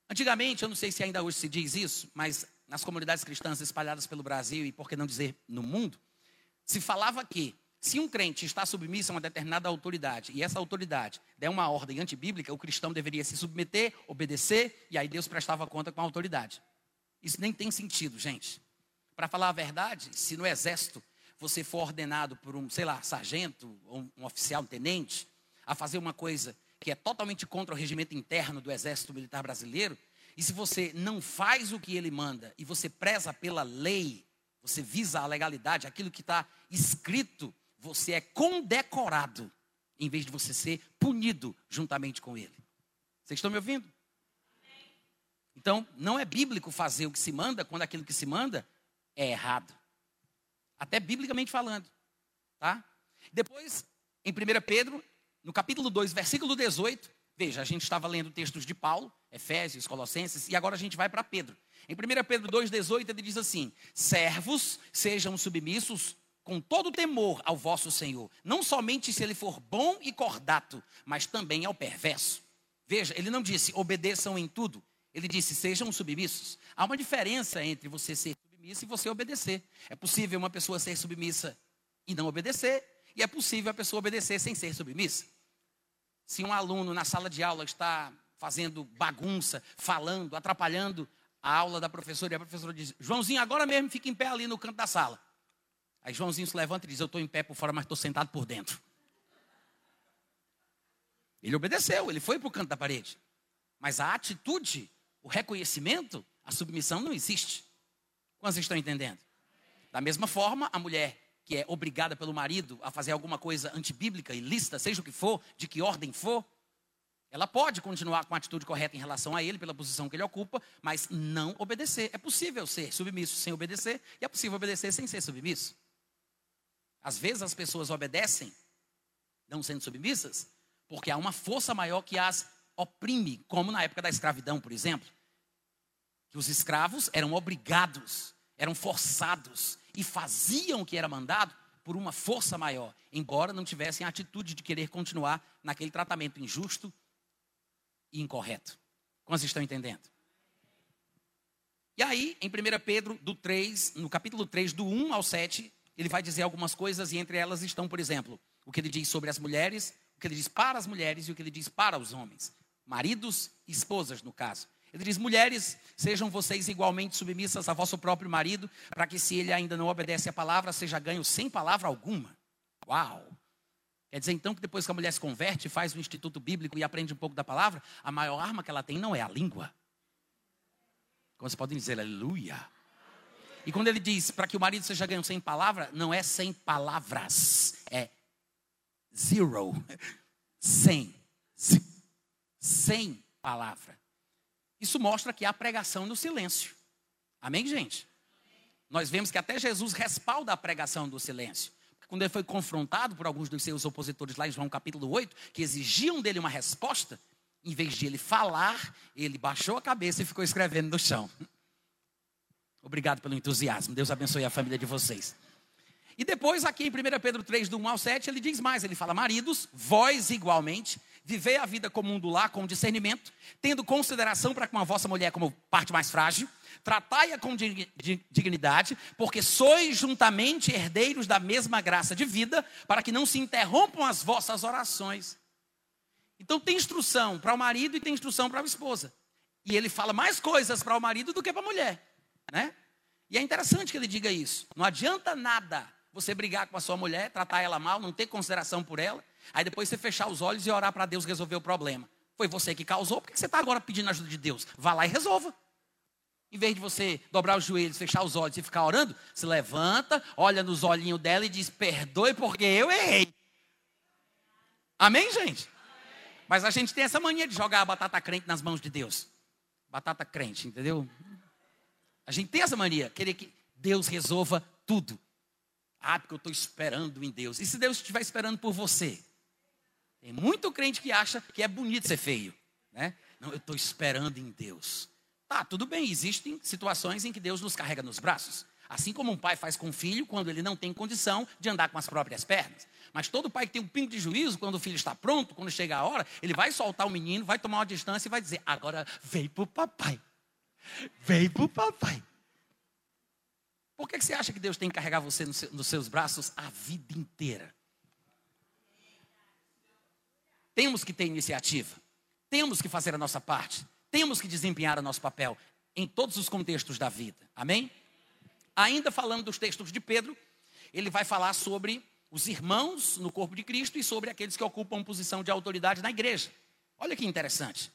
Antigamente, eu não sei se ainda hoje se diz isso, mas nas comunidades cristãs espalhadas pelo Brasil e por que não dizer no mundo, se falava que se um crente está submisso a uma determinada autoridade e essa autoridade der uma ordem antibíblica, o cristão deveria se submeter, obedecer e aí Deus prestava conta com a autoridade. Isso nem tem sentido, gente. Para falar a verdade, se no exército você for ordenado por um, sei lá, sargento, ou um oficial, um tenente, a fazer uma coisa que é totalmente contra o regimento interno do Exército Militar Brasileiro, e se você não faz o que ele manda e você preza pela lei, você visa a legalidade, aquilo que está escrito, você é condecorado, em vez de você ser punido juntamente com ele. Vocês estão me ouvindo? Então, não é bíblico fazer o que se manda quando aquilo que se manda é errado. Até biblicamente falando. Tá? Depois, em 1 Pedro, no capítulo 2, versículo 18, veja, a gente estava lendo textos de Paulo, Efésios, Colossenses, e agora a gente vai para Pedro. Em 1 Pedro 2,18 ele diz assim: Servos, sejam submissos com todo temor ao vosso Senhor, não somente se ele for bom e cordato, mas também ao perverso. Veja, ele não disse obedeçam em tudo, ele disse sejam submissos. Há uma diferença entre você ser submisso e você obedecer. É possível uma pessoa ser submissa e não obedecer, e é possível a pessoa obedecer sem ser submissa. Se um aluno na sala de aula está fazendo bagunça, falando, atrapalhando a aula da professora, e a professora diz: Joãozinho, agora mesmo fica em pé ali no canto da sala. Aí Joãozinho se levanta e diz: Eu estou em pé por fora, mas estou sentado por dentro. Ele obedeceu, ele foi para o canto da parede. Mas a atitude, o reconhecimento, a submissão não existe. Quantos estão entendendo? Da mesma forma, a mulher que é obrigada pelo marido a fazer alguma coisa antibíblica, ilícita, seja o que for, de que ordem for, ela pode continuar com a atitude correta em relação a ele, pela posição que ele ocupa, mas não obedecer. É possível ser submisso sem obedecer, e é possível obedecer sem ser submisso. Às vezes as pessoas obedecem, não sendo submissas, porque há uma força maior que as oprime, como na época da escravidão, por exemplo. Que os escravos eram obrigados, eram forçados e faziam o que era mandado por uma força maior, embora não tivessem a atitude de querer continuar naquele tratamento injusto e incorreto. Como vocês estão entendendo? E aí, em 1 Pedro, do 3, no capítulo 3, do 1 ao 7, ele vai dizer algumas coisas, e entre elas estão, por exemplo, o que ele diz sobre as mulheres, o que ele diz para as mulheres e o que ele diz para os homens. Maridos e esposas, no caso. Ele diz: mulheres, sejam vocês igualmente submissas a vosso próprio marido, para que, se ele ainda não obedece à palavra, seja ganho sem palavra alguma. Uau! Quer dizer então que depois que a mulher se converte, faz o instituto bíblico e aprende um pouco da palavra, a maior arma que ela tem não é a língua. Como vocês podem dizer, aleluia. E quando ele diz para que o marido seja ganho sem palavra, não é sem palavras, é zero. Sem. Sem palavra. Isso mostra que há pregação no silêncio. Amém, gente? Nós vemos que até Jesus respalda a pregação do silêncio. Quando ele foi confrontado por alguns dos seus opositores lá em João capítulo 8, que exigiam dele uma resposta, em vez de ele falar, ele baixou a cabeça e ficou escrevendo no chão. Obrigado pelo entusiasmo. Deus abençoe a família de vocês. E depois, aqui em 1 Pedro 3, do 1 ao 7, ele diz mais: ele fala, maridos, vós igualmente, vivei a vida comum do lar com discernimento, tendo consideração para com a vossa mulher como parte mais frágil, tratai-a com dignidade, porque sois juntamente herdeiros da mesma graça de vida, para que não se interrompam as vossas orações. Então tem instrução para o marido e tem instrução para a esposa. E ele fala mais coisas para o marido do que para a mulher, né? E é interessante que ele diga isso. Não adianta nada você brigar com a sua mulher, tratar ela mal, não ter consideração por ela, Aí depois você fechar os olhos e orar para Deus resolver o problema. Foi você que causou, por que você está agora pedindo ajuda de Deus? Vá lá e resolva. Em vez de você dobrar os joelhos, fechar os olhos e ficar orando, se levanta, olha nos olhinhos dela e diz: Perdoe porque eu errei. Amém, gente? Mas a gente tem essa mania de jogar a batata crente nas mãos de Deus. Batata crente, entendeu? A gente tem essa mania, querer que Deus resolva tudo. Ah, porque eu estou esperando em Deus. E se Deus estiver esperando por você? Tem muito crente que acha que é bonito ser feio. Né? Não, eu estou esperando em Deus. Tá, tudo bem, existem situações em que Deus nos carrega nos braços. Assim como um pai faz com o filho quando ele não tem condição de andar com as próprias pernas. Mas todo pai que tem um pingo de juízo, quando o filho está pronto, quando chega a hora, ele vai soltar o menino, vai tomar uma distância e vai dizer: agora vem para o papai. Vem para o papai. Por que você acha que Deus tem que carregar você nos seus braços a vida inteira? Temos que ter iniciativa. Temos que fazer a nossa parte. Temos que desempenhar o nosso papel em todos os contextos da vida. Amém? ainda falando dos textos de Pedro, ele vai falar sobre os irmãos no corpo de Cristo e sobre aqueles que ocupam posição de autoridade na igreja. Olha que interessante.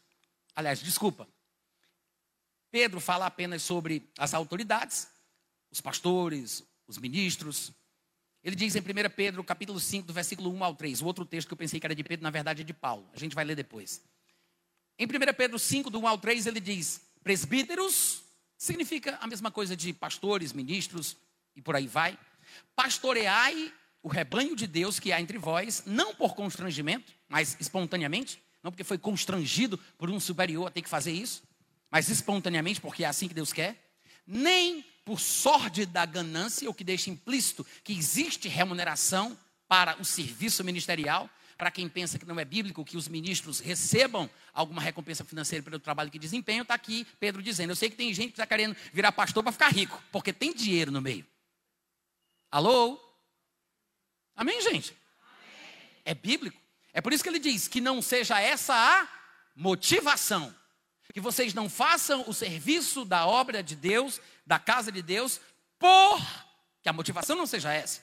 Aliás, desculpa. Pedro fala apenas sobre as autoridades, os pastores, os ministros. Ele diz em 1 Pedro, capítulo 5, do versículo 1 ao 3, o outro texto que eu pensei que era de Pedro, na verdade é de Paulo. A gente vai ler depois. Em 1 Pedro 5, do 1 ao 3, ele diz: presbíteros significa a mesma coisa de pastores, ministros e por aí vai. Pastoreai o rebanho de Deus que há entre vós, não por constrangimento, mas espontaneamente, não porque foi constrangido por um superior a ter que fazer isso, mas espontaneamente, porque é assim que Deus quer, nem por sorte da ganância, o que deixa implícito que existe remuneração para o serviço ministerial, para quem pensa que não é bíblico que os ministros recebam alguma recompensa financeira pelo trabalho que desempenham, está aqui Pedro dizendo: Eu sei que tem gente que está querendo virar pastor para ficar rico, porque tem dinheiro no meio. Alô? Amém, gente? Amém. É bíblico. É por isso que ele diz que não seja essa a motivação. Que vocês não façam o serviço da obra de Deus, da casa de Deus, por. Que a motivação não seja essa.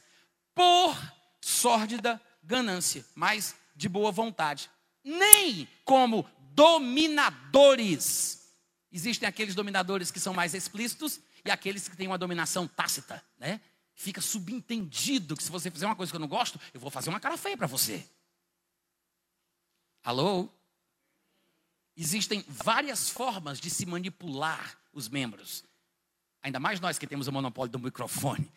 Por sórdida ganância, mas de boa vontade. Nem como dominadores. Existem aqueles dominadores que são mais explícitos e aqueles que têm uma dominação tácita, né? Fica subentendido que se você fizer uma coisa que eu não gosto, eu vou fazer uma cara feia para você. Alô? Existem várias formas de se manipular os membros. Ainda mais nós que temos o monopólio do microfone.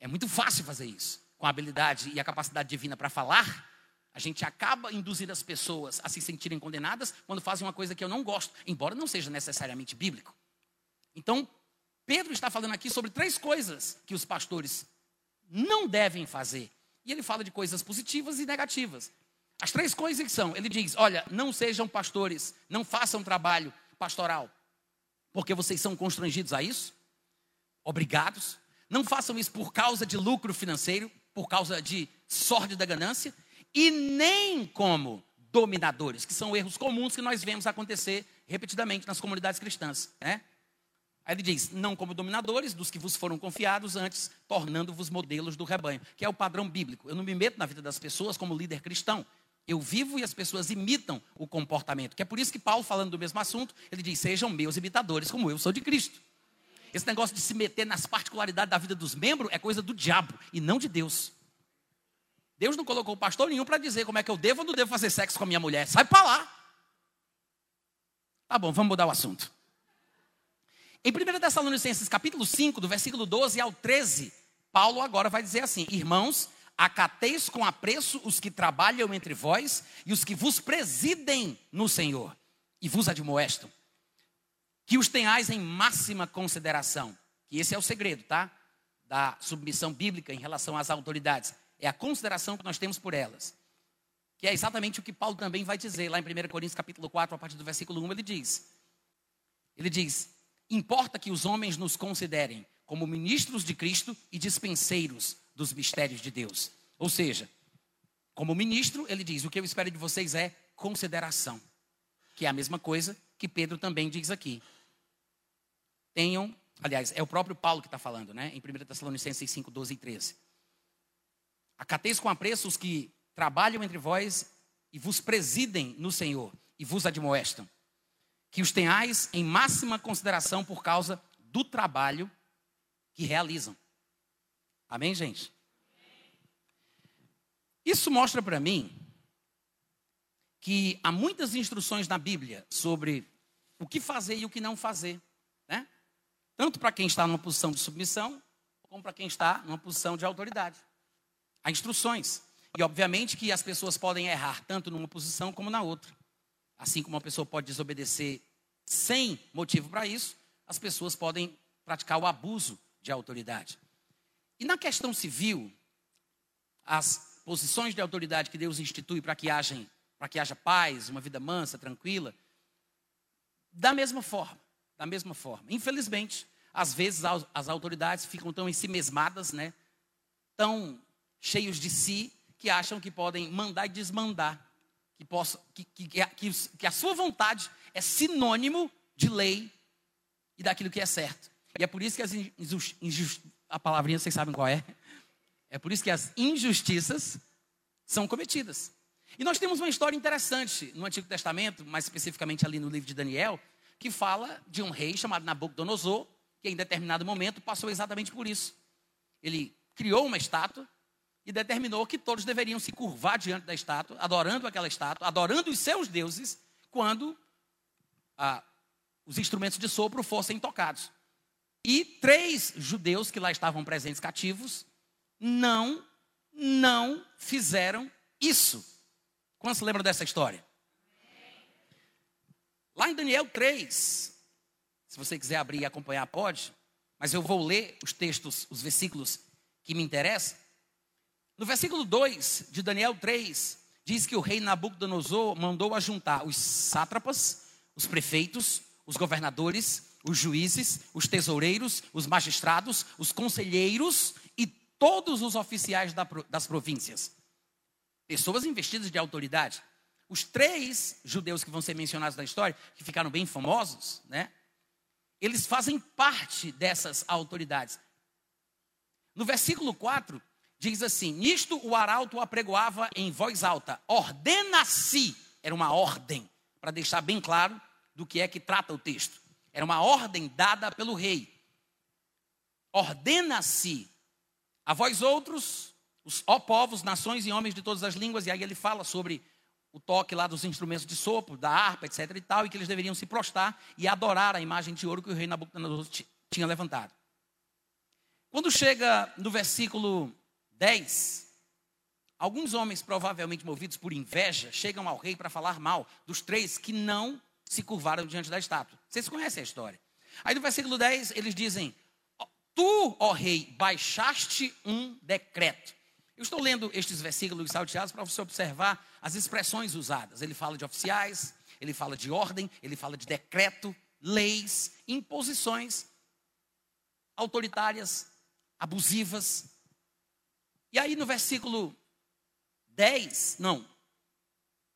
É muito fácil fazer isso. Com a habilidade e a capacidade divina para falar, a gente acaba induzindo as pessoas a se sentirem condenadas quando fazem uma coisa que eu não gosto, embora não seja necessariamente bíblico. Então, Pedro está falando aqui sobre três coisas que os pastores não devem fazer. E ele fala de coisas positivas e negativas. As três coisas que são, ele diz: olha, não sejam pastores, não façam trabalho pastoral, porque vocês são constrangidos a isso, obrigados. Não façam isso por causa de lucro financeiro, por causa de sorte da ganância, e nem como dominadores, que são erros comuns que nós vemos acontecer repetidamente nas comunidades cristãs. Né? Aí ele diz: não como dominadores dos que vos foram confiados antes, tornando-vos modelos do rebanho, que é o padrão bíblico. Eu não me meto na vida das pessoas como líder cristão. Eu vivo e as pessoas imitam o comportamento. Que é por isso que Paulo, falando do mesmo assunto, ele diz: sejam meus imitadores, como eu sou de Cristo. Esse negócio de se meter nas particularidades da vida dos membros é coisa do diabo e não de Deus. Deus não colocou pastor nenhum para dizer como é que eu devo ou não devo fazer sexo com a minha mulher. Sai para lá. Tá bom, vamos mudar o assunto. Em 1 Tessalonicenses capítulo 5, do versículo 12 ao 13, Paulo agora vai dizer assim: Irmãos, acateis com apreço os que trabalham entre vós e os que vos presidem no Senhor e vos admoestam. Que os tenhais em máxima consideração. Que esse é o segredo, tá? Da submissão bíblica em relação às autoridades. É a consideração que nós temos por elas. Que é exatamente o que Paulo também vai dizer lá em 1 Coríntios capítulo 4, a partir do versículo 1, ele diz. Ele diz: Importa que os homens nos considerem como ministros de Cristo e dispenseiros dos mistérios de Deus. Ou seja, como ministro, ele diz: o que eu espero de vocês é consideração, que é a mesma coisa que Pedro também diz aqui. Tenham, aliás, é o próprio Paulo que está falando, né? Em 1 Tessalonicenses 5, 12 e 13. Acateis com apreço os que trabalham entre vós e vos presidem no Senhor e vos admoestam que os tenhais em máxima consideração por causa do trabalho que realizam. Amém, gente? Isso mostra para mim que há muitas instruções na Bíblia sobre o que fazer e o que não fazer, né? Tanto para quem está numa posição de submissão, como para quem está numa posição de autoridade. Há instruções. E obviamente que as pessoas podem errar tanto numa posição como na outra. Assim como uma pessoa pode desobedecer sem motivo para isso, as pessoas podem praticar o abuso de autoridade. E na questão civil, as posições de autoridade que Deus institui para que, haja, para que haja paz, uma vida mansa, tranquila, da mesma forma, da mesma forma. Infelizmente, às vezes as autoridades ficam tão ensimesmadas, né, tão cheios de si, que acham que podem mandar e desmandar que, possa, que, que, que, que a sua vontade é sinônimo de lei e daquilo que é certo. E é por isso que as injustiças, a palavrinha vocês sabem qual é. É por isso que as injustiças são cometidas. E nós temos uma história interessante no Antigo Testamento, mais especificamente ali no livro de Daniel, que fala de um rei chamado Nabucodonosor, que em determinado momento passou exatamente por isso. Ele criou uma estátua e determinou que todos deveriam se curvar diante da estátua, adorando aquela estátua, adorando os seus deuses, quando ah, os instrumentos de sopro fossem tocados. E três judeus que lá estavam presentes cativos não, não fizeram isso. Quantos se lembram dessa história? Lá em Daniel 3, se você quiser abrir e acompanhar, pode, mas eu vou ler os textos, os versículos que me interessam. No versículo 2 de Daniel 3, diz que o rei Nabucodonosor mandou ajuntar os sátrapas, os prefeitos, os governadores, os juízes, os tesoureiros, os magistrados, os conselheiros e todos os oficiais das províncias. Pessoas investidas de autoridade. Os três judeus que vão ser mencionados na história, que ficaram bem famosos, né? Eles fazem parte dessas autoridades. No versículo 4, diz assim: Nisto o arauto apregoava em voz alta: Ordena-se. Era uma ordem, para deixar bem claro do que é que trata o texto. Era uma ordem dada pelo rei. Ordena-se a vós outros, os ó povos, nações e homens de todas as línguas, e aí ele fala sobre o toque lá dos instrumentos de sopro, da harpa, etc e tal, e que eles deveriam se prostrar e adorar a imagem de ouro que o rei Nabucodonosor tinha levantado. Quando chega no versículo 10, alguns homens, provavelmente movidos por inveja, chegam ao rei para falar mal dos três que não se curvaram diante da estátua. Vocês conhecem a história. Aí no versículo 10 eles dizem: Tu, ó rei, baixaste um decreto. Eu estou lendo estes versículos salteados para você observar as expressões usadas. Ele fala de oficiais, ele fala de ordem, ele fala de decreto, leis, imposições autoritárias, abusivas. E aí no versículo 10, não,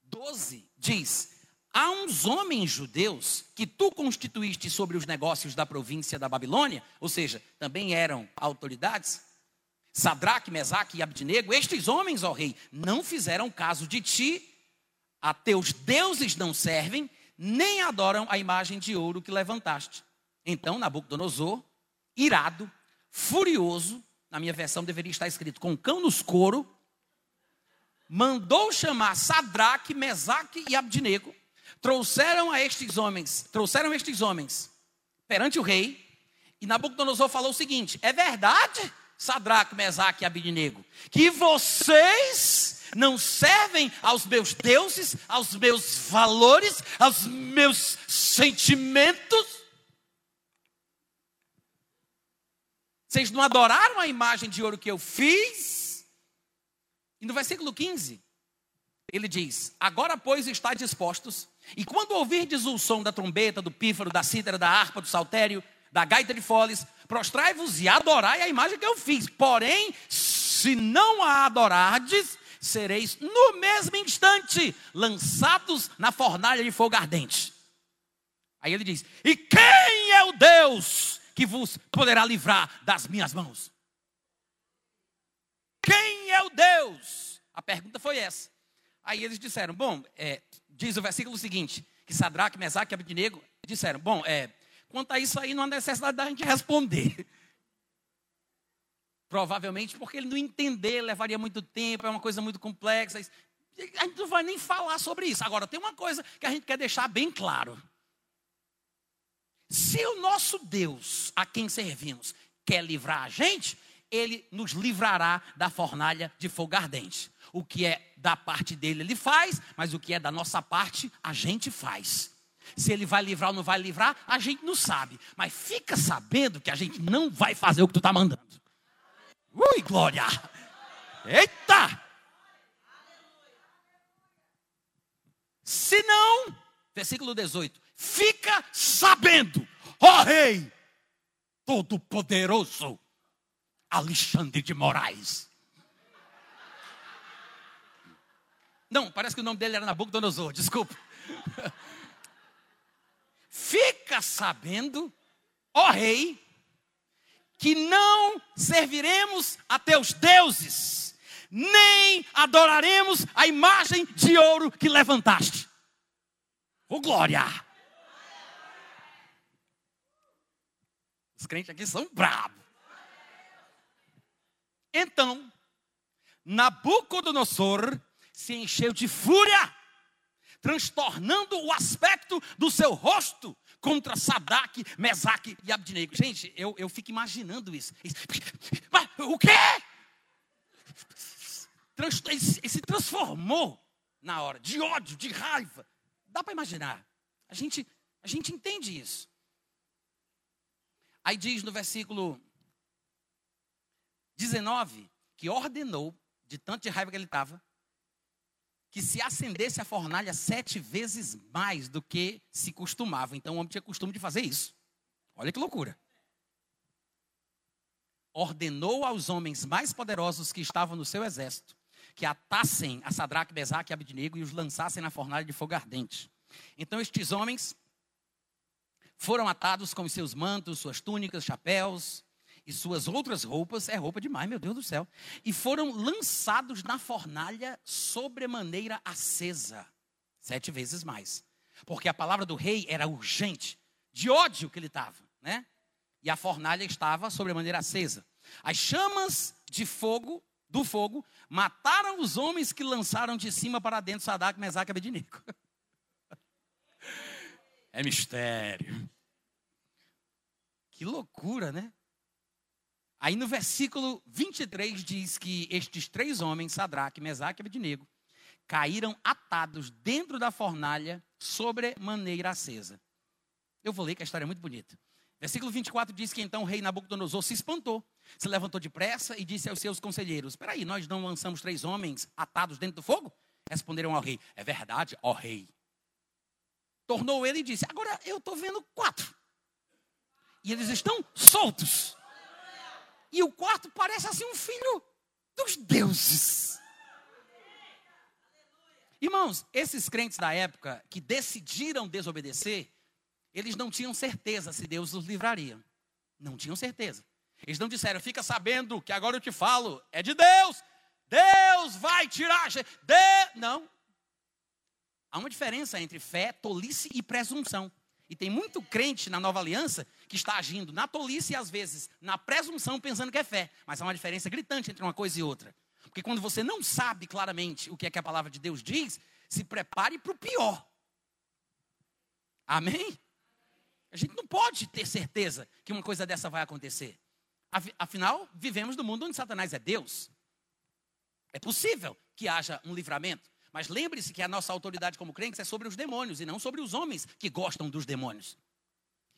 12, diz: Há uns homens judeus que tu constituíste sobre os negócios da província da Babilônia, ou seja, também eram autoridades, Sadraque, Mesaque e Abdinego, estes homens, ó rei, não fizeram caso de ti, a teus deuses não servem, nem adoram a imagem de ouro que levantaste. Então Nabucodonosor, irado, furioso, na minha versão deveria estar escrito com cão nos couro, mandou chamar Sadraque, Mesaque e Abdinego, trouxeram a estes homens, trouxeram estes homens perante o rei, e Nabucodonosor falou o seguinte: é verdade, Sadraque, Mesaque e Abidnego, que vocês não servem aos meus deuses, aos meus valores, aos meus sentimentos? Vocês não adoraram a imagem de ouro que eu fiz? E no versículo 15, ele diz: Agora, pois, está dispostos e quando ouvirdes o som da trombeta, do pífaro, da cítara, da harpa, do saltério, da gaita de foles, prostrai-vos e adorai a imagem que eu fiz. Porém, se não a adorardes, sereis no mesmo instante lançados na fornalha de fogo ardente. Aí ele diz: E quem é o Deus que vos poderá livrar das minhas mãos? Quem é o Deus? A pergunta foi essa. Aí eles disseram: Bom, é, diz o versículo seguinte, que Sadraque, Mesaque e Abednego disseram, bom, é, quanto a isso aí não há necessidade da gente responder. Provavelmente porque ele não entender, levaria muito tempo, é uma coisa muito complexa. A gente não vai nem falar sobre isso. Agora, tem uma coisa que a gente quer deixar bem claro. Se o nosso Deus, a quem servimos, quer livrar a gente, ele nos livrará da fornalha de fogo ardente. O que é da parte dele, ele faz, mas o que é da nossa parte, a gente faz. Se ele vai livrar ou não vai livrar, a gente não sabe. Mas fica sabendo que a gente não vai fazer o que tu está mandando. Ui, glória! Eita! Se não, versículo 18: fica sabendo, ó Rei Todo-Poderoso, Alexandre de Moraes Não, parece que o nome dele era Nabucodonosor, desculpa. Fica sabendo, ó rei, que não serviremos a teus deuses, nem adoraremos a imagem de ouro que levantaste. Ô oh, glória! Os crentes aqui são bravos. Então, Nabucodonosor se encheu de fúria, transtornando o aspecto do seu rosto contra Sadak, Mesaque e Abdinego. Gente, eu, eu fico imaginando isso. O quê? Ele se transformou na hora, de ódio, de raiva. Dá para imaginar. A gente, a gente entende isso. Aí diz no versículo 19 que ordenou, de tanto de raiva que ele estava, que se acendesse a fornalha sete vezes mais do que se costumava. Então o homem tinha costume de fazer isso. Olha que loucura. Ordenou aos homens mais poderosos que estavam no seu exército que atassem a Sadraque, Besaque e Abednego e os lançassem na fornalha de fogo ardente. Então estes homens foram atados com seus mantos, suas túnicas, chapéus, e suas outras roupas, é roupa demais, meu Deus do céu, e foram lançados na fornalha sobremaneira acesa, sete vezes mais. Porque a palavra do rei era urgente, de ódio que ele estava, né? E a fornalha estava sobremaneira acesa. As chamas de fogo, do fogo, mataram os homens que lançaram de cima para dentro Sadak, Mesaque e Abednego. É mistério. Que loucura, né? Aí no versículo 23 diz que estes três homens, Sadraque, Mesaque e Abednego, caíram atados dentro da fornalha sobre maneira acesa. Eu vou ler que a história é muito bonita. Versículo 24 diz que então o rei Nabucodonosor se espantou, se levantou depressa e disse aos seus conselheiros: Espera aí, nós não lançamos três homens atados dentro do fogo? Responderam ao rei: É verdade, ó rei. Tornou ele e disse: Agora eu estou vendo quatro. E eles estão soltos. E o quarto parece assim um filho dos deuses. Irmãos, esses crentes da época que decidiram desobedecer, eles não tinham certeza se Deus os livraria. Não tinham certeza. Eles não disseram, fica sabendo que agora eu te falo, é de Deus. Deus vai tirar. De... Não. Há uma diferença entre fé, tolice e presunção. E tem muito crente na nova aliança que está agindo na tolice e às vezes na presunção pensando que é fé. Mas há uma diferença gritante entre uma coisa e outra. Porque quando você não sabe claramente o que é que a palavra de Deus diz, se prepare para o pior. Amém? A gente não pode ter certeza que uma coisa dessa vai acontecer. Afinal, vivemos no mundo onde Satanás é Deus. É possível que haja um livramento. Mas lembre-se que a nossa autoridade como crentes é sobre os demônios e não sobre os homens que gostam dos demônios.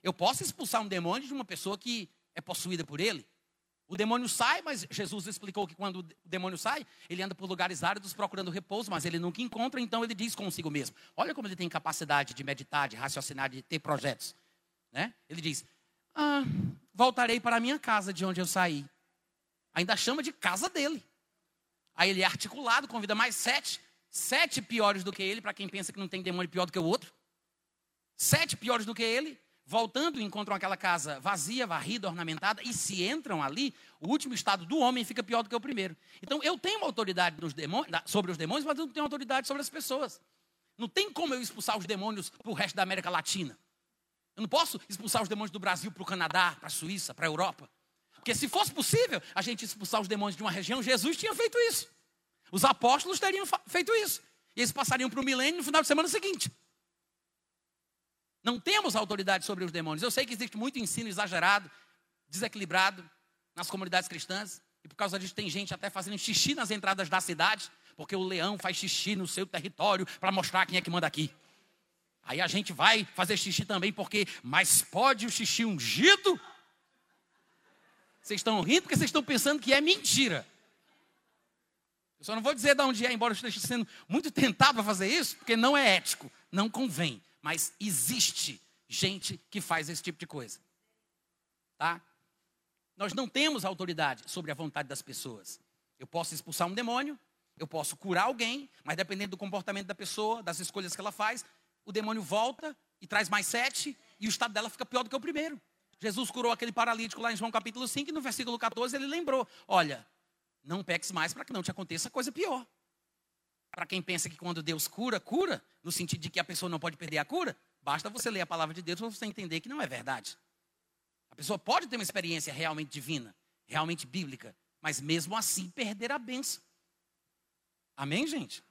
Eu posso expulsar um demônio de uma pessoa que é possuída por ele. O demônio sai, mas Jesus explicou que quando o demônio sai, ele anda por lugares áridos procurando repouso, mas ele nunca encontra, então ele diz consigo mesmo: Olha como ele tem capacidade de meditar, de raciocinar, de ter projetos. Né? Ele diz: ah, Voltarei para a minha casa de onde eu saí. Ainda chama de casa dele. Aí ele é articulado, convida mais sete sete piores do que ele, para quem pensa que não tem demônio pior do que o outro. Sete piores do que ele, voltando, encontram aquela casa vazia, varrida, ornamentada, e se entram ali, o último estado do homem fica pior do que o primeiro. Então, eu tenho autoridade demônios, sobre os demônios, mas eu não tenho autoridade sobre as pessoas. Não tem como eu expulsar os demônios para o resto da América Latina. Eu não posso expulsar os demônios do Brasil para o Canadá, para a Suíça, para a Europa. Porque se fosse possível a gente expulsar os demônios de uma região, Jesus tinha feito isso. Os apóstolos teriam feito isso. E eles passariam para o milênio no final de semana seguinte. Não temos autoridade sobre os demônios. Eu sei que existe muito ensino exagerado, desequilibrado nas comunidades cristãs. E por causa disso tem gente até fazendo xixi nas entradas da cidade, porque o leão faz xixi no seu território para mostrar quem é que manda aqui. Aí a gente vai fazer xixi também, porque, mas pode o xixi ungido? Vocês estão rindo porque vocês estão pensando que é mentira. Eu só não vou dizer de onde é, embora eu esteja sendo muito tentado para fazer isso, porque não é ético, não convém. Mas existe gente que faz esse tipo de coisa. Tá? Nós não temos autoridade sobre a vontade das pessoas. Eu posso expulsar um demônio, eu posso curar alguém, mas dependendo do comportamento da pessoa, das escolhas que ela faz, o demônio volta e traz mais sete, e o estado dela fica pior do que o primeiro. Jesus curou aquele paralítico lá em João capítulo 5 e no versículo 14 ele lembrou: Olha, não peques mais para que não te aconteça coisa pior. Para quem pensa que quando Deus cura, cura, no sentido de que a pessoa não pode perder a cura, basta você ler a palavra de Deus para você entender que não é verdade. A pessoa pode ter uma experiência realmente divina, realmente bíblica, mas mesmo assim perder a benção. Amém, gente?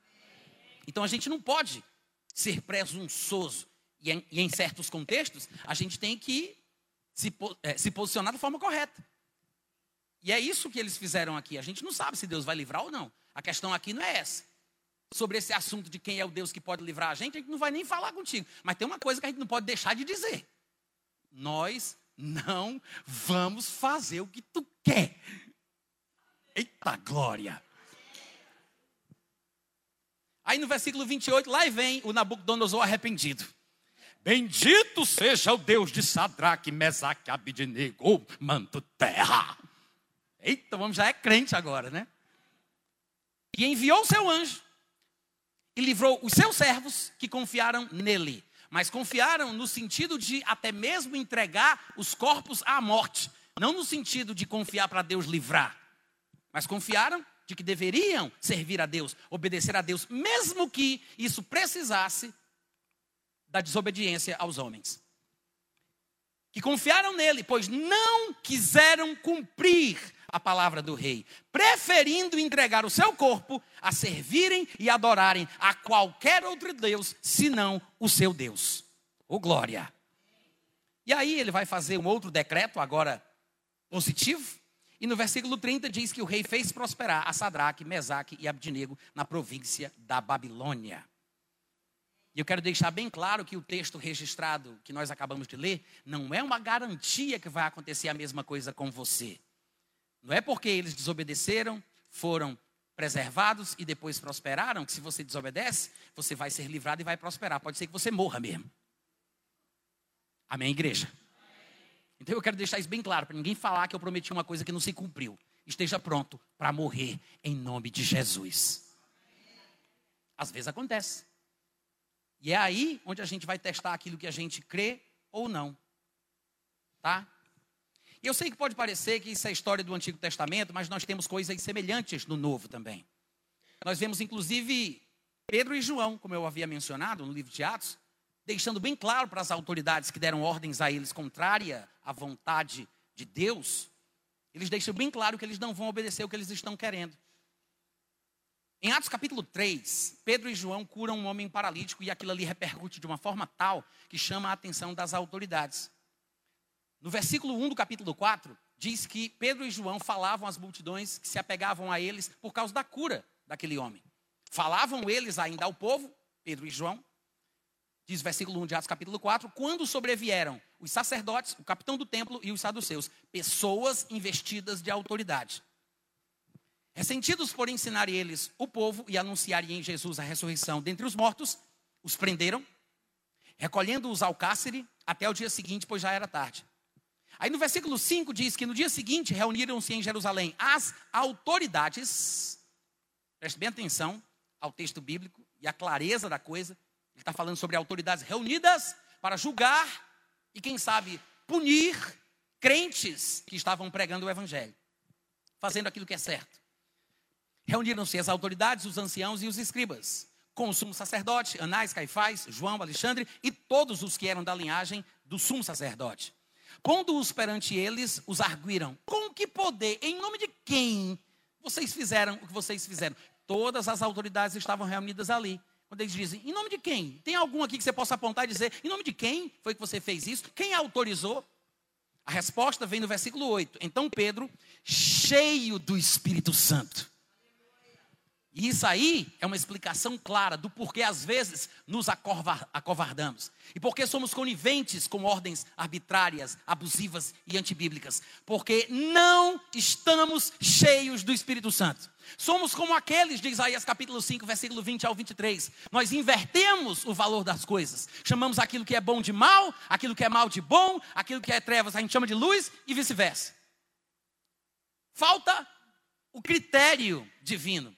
Então a gente não pode ser presunçoso. E em, e em certos contextos, a gente tem que se, é, se posicionar da forma correta. E é isso que eles fizeram aqui. A gente não sabe se Deus vai livrar ou não. A questão aqui não é essa. Sobre esse assunto de quem é o Deus que pode livrar a gente, a gente não vai nem falar contigo. Mas tem uma coisa que a gente não pode deixar de dizer. Nós não vamos fazer o que tu quer. Eita glória! Aí no versículo 28, lá vem o Nabucodonosor arrependido. Bendito seja o Deus de Sadraque, Mesaque, Abidnego, manto terra. Eita, vamos, já é crente agora, né? E enviou o seu anjo e livrou os seus servos que confiaram nele. Mas confiaram no sentido de até mesmo entregar os corpos à morte. Não no sentido de confiar para Deus livrar. Mas confiaram de que deveriam servir a Deus, obedecer a Deus, mesmo que isso precisasse da desobediência aos homens. Que confiaram nele, pois não quiseram cumprir a palavra do rei, preferindo entregar o seu corpo a servirem e adorarem a qualquer outro Deus, senão o seu Deus. Oh, glória! E aí ele vai fazer um outro decreto, agora positivo, e no versículo 30 diz que o rei fez prosperar a Sadraque, Mesaque e Abdinego na província da Babilônia. E eu quero deixar bem claro que o texto registrado que nós acabamos de ler não é uma garantia que vai acontecer a mesma coisa com você. Não é porque eles desobedeceram, foram preservados e depois prosperaram, que se você desobedece, você vai ser livrado e vai prosperar. Pode ser que você morra mesmo. Amém, igreja? Então eu quero deixar isso bem claro, para ninguém falar que eu prometi uma coisa que não se cumpriu. Esteja pronto para morrer em nome de Jesus. Às vezes acontece. E é aí onde a gente vai testar aquilo que a gente crê ou não. Tá? E eu sei que pode parecer que isso é história do Antigo Testamento, mas nós temos coisas semelhantes no Novo também. Nós vemos, inclusive, Pedro e João, como eu havia mencionado no livro de Atos, deixando bem claro para as autoridades que deram ordens a eles contrária à vontade de Deus, eles deixam bem claro que eles não vão obedecer o que eles estão querendo. Em Atos capítulo 3, Pedro e João curam um homem paralítico e aquilo ali repercute de uma forma tal que chama a atenção das autoridades. No versículo 1 do capítulo 4, diz que Pedro e João falavam às multidões que se apegavam a eles por causa da cura daquele homem. Falavam eles ainda ao povo, Pedro e João, diz o versículo 1 de Atos capítulo 4, quando sobrevieram os sacerdotes, o capitão do templo e os saduceus, pessoas investidas de autoridade. Ressentidos por ensinar eles o povo e anunciarem em Jesus a ressurreição dentre os mortos, os prenderam, recolhendo-os ao cárcere até o dia seguinte, pois já era tarde. Aí no versículo 5 diz que no dia seguinte reuniram-se em Jerusalém as autoridades, preste bem atenção ao texto bíblico e à clareza da coisa, ele está falando sobre autoridades reunidas para julgar e, quem sabe, punir crentes que estavam pregando o evangelho, fazendo aquilo que é certo. Reuniram-se as autoridades, os anciãos e os escribas, com o sumo sacerdote, Anás, Caifás, João, Alexandre e todos os que eram da linhagem do sumo sacerdote. Pondo-os perante eles, os arguíram: Com que poder, em nome de quem vocês fizeram o que vocês fizeram? Todas as autoridades estavam reunidas ali. Quando eles dizem, em nome de quem? Tem algum aqui que você possa apontar e dizer, em nome de quem foi que você fez isso? Quem autorizou? A resposta vem no versículo 8. Então Pedro, cheio do Espírito Santo, e isso aí é uma explicação clara do porquê às vezes nos acovardamos. E porque somos coniventes com ordens arbitrárias, abusivas e antibíblicas. Porque não estamos cheios do Espírito Santo. Somos como aqueles de Isaías capítulo 5, versículo 20 ao 23. Nós invertemos o valor das coisas. Chamamos aquilo que é bom de mal, aquilo que é mal de bom, aquilo que é trevas a gente chama de luz e vice-versa. Falta o critério divino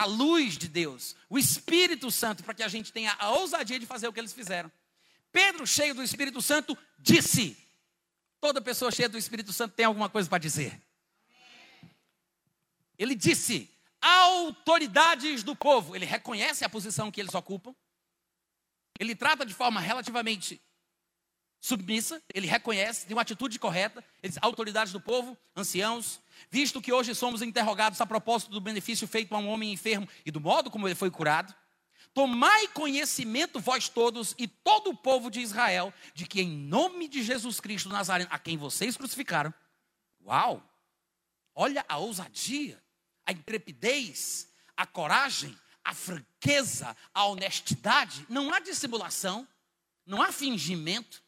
a luz de Deus, o Espírito Santo, para que a gente tenha a ousadia de fazer o que eles fizeram. Pedro, cheio do Espírito Santo, disse: Toda pessoa cheia do Espírito Santo tem alguma coisa para dizer. Ele disse: autoridades do povo. Ele reconhece a posição que eles ocupam. Ele trata de forma relativamente submissa, ele reconhece, tem uma atitude correta. Ele diz, autoridades do povo, anciãos, visto que hoje somos interrogados a propósito do benefício feito a um homem enfermo e do modo como ele foi curado, tomai conhecimento vós todos e todo o povo de Israel, de que em nome de Jesus Cristo Nazareno, a quem vocês crucificaram, uau, olha a ousadia, a intrepidez, a coragem, a franqueza, a honestidade, não há dissimulação, não há fingimento.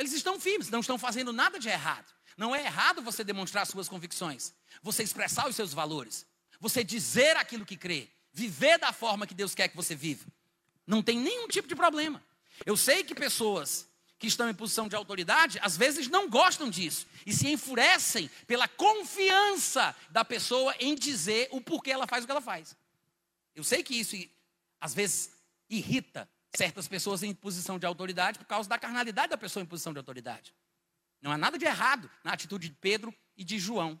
Eles estão firmes, não estão fazendo nada de errado. Não é errado você demonstrar suas convicções, você expressar os seus valores, você dizer aquilo que crê, viver da forma que Deus quer que você viva. Não tem nenhum tipo de problema. Eu sei que pessoas que estão em posição de autoridade, às vezes não gostam disso e se enfurecem pela confiança da pessoa em dizer o porquê ela faz o que ela faz. Eu sei que isso às vezes irrita certas pessoas em posição de autoridade por causa da carnalidade da pessoa em posição de autoridade. Não há nada de errado na atitude de Pedro e de João.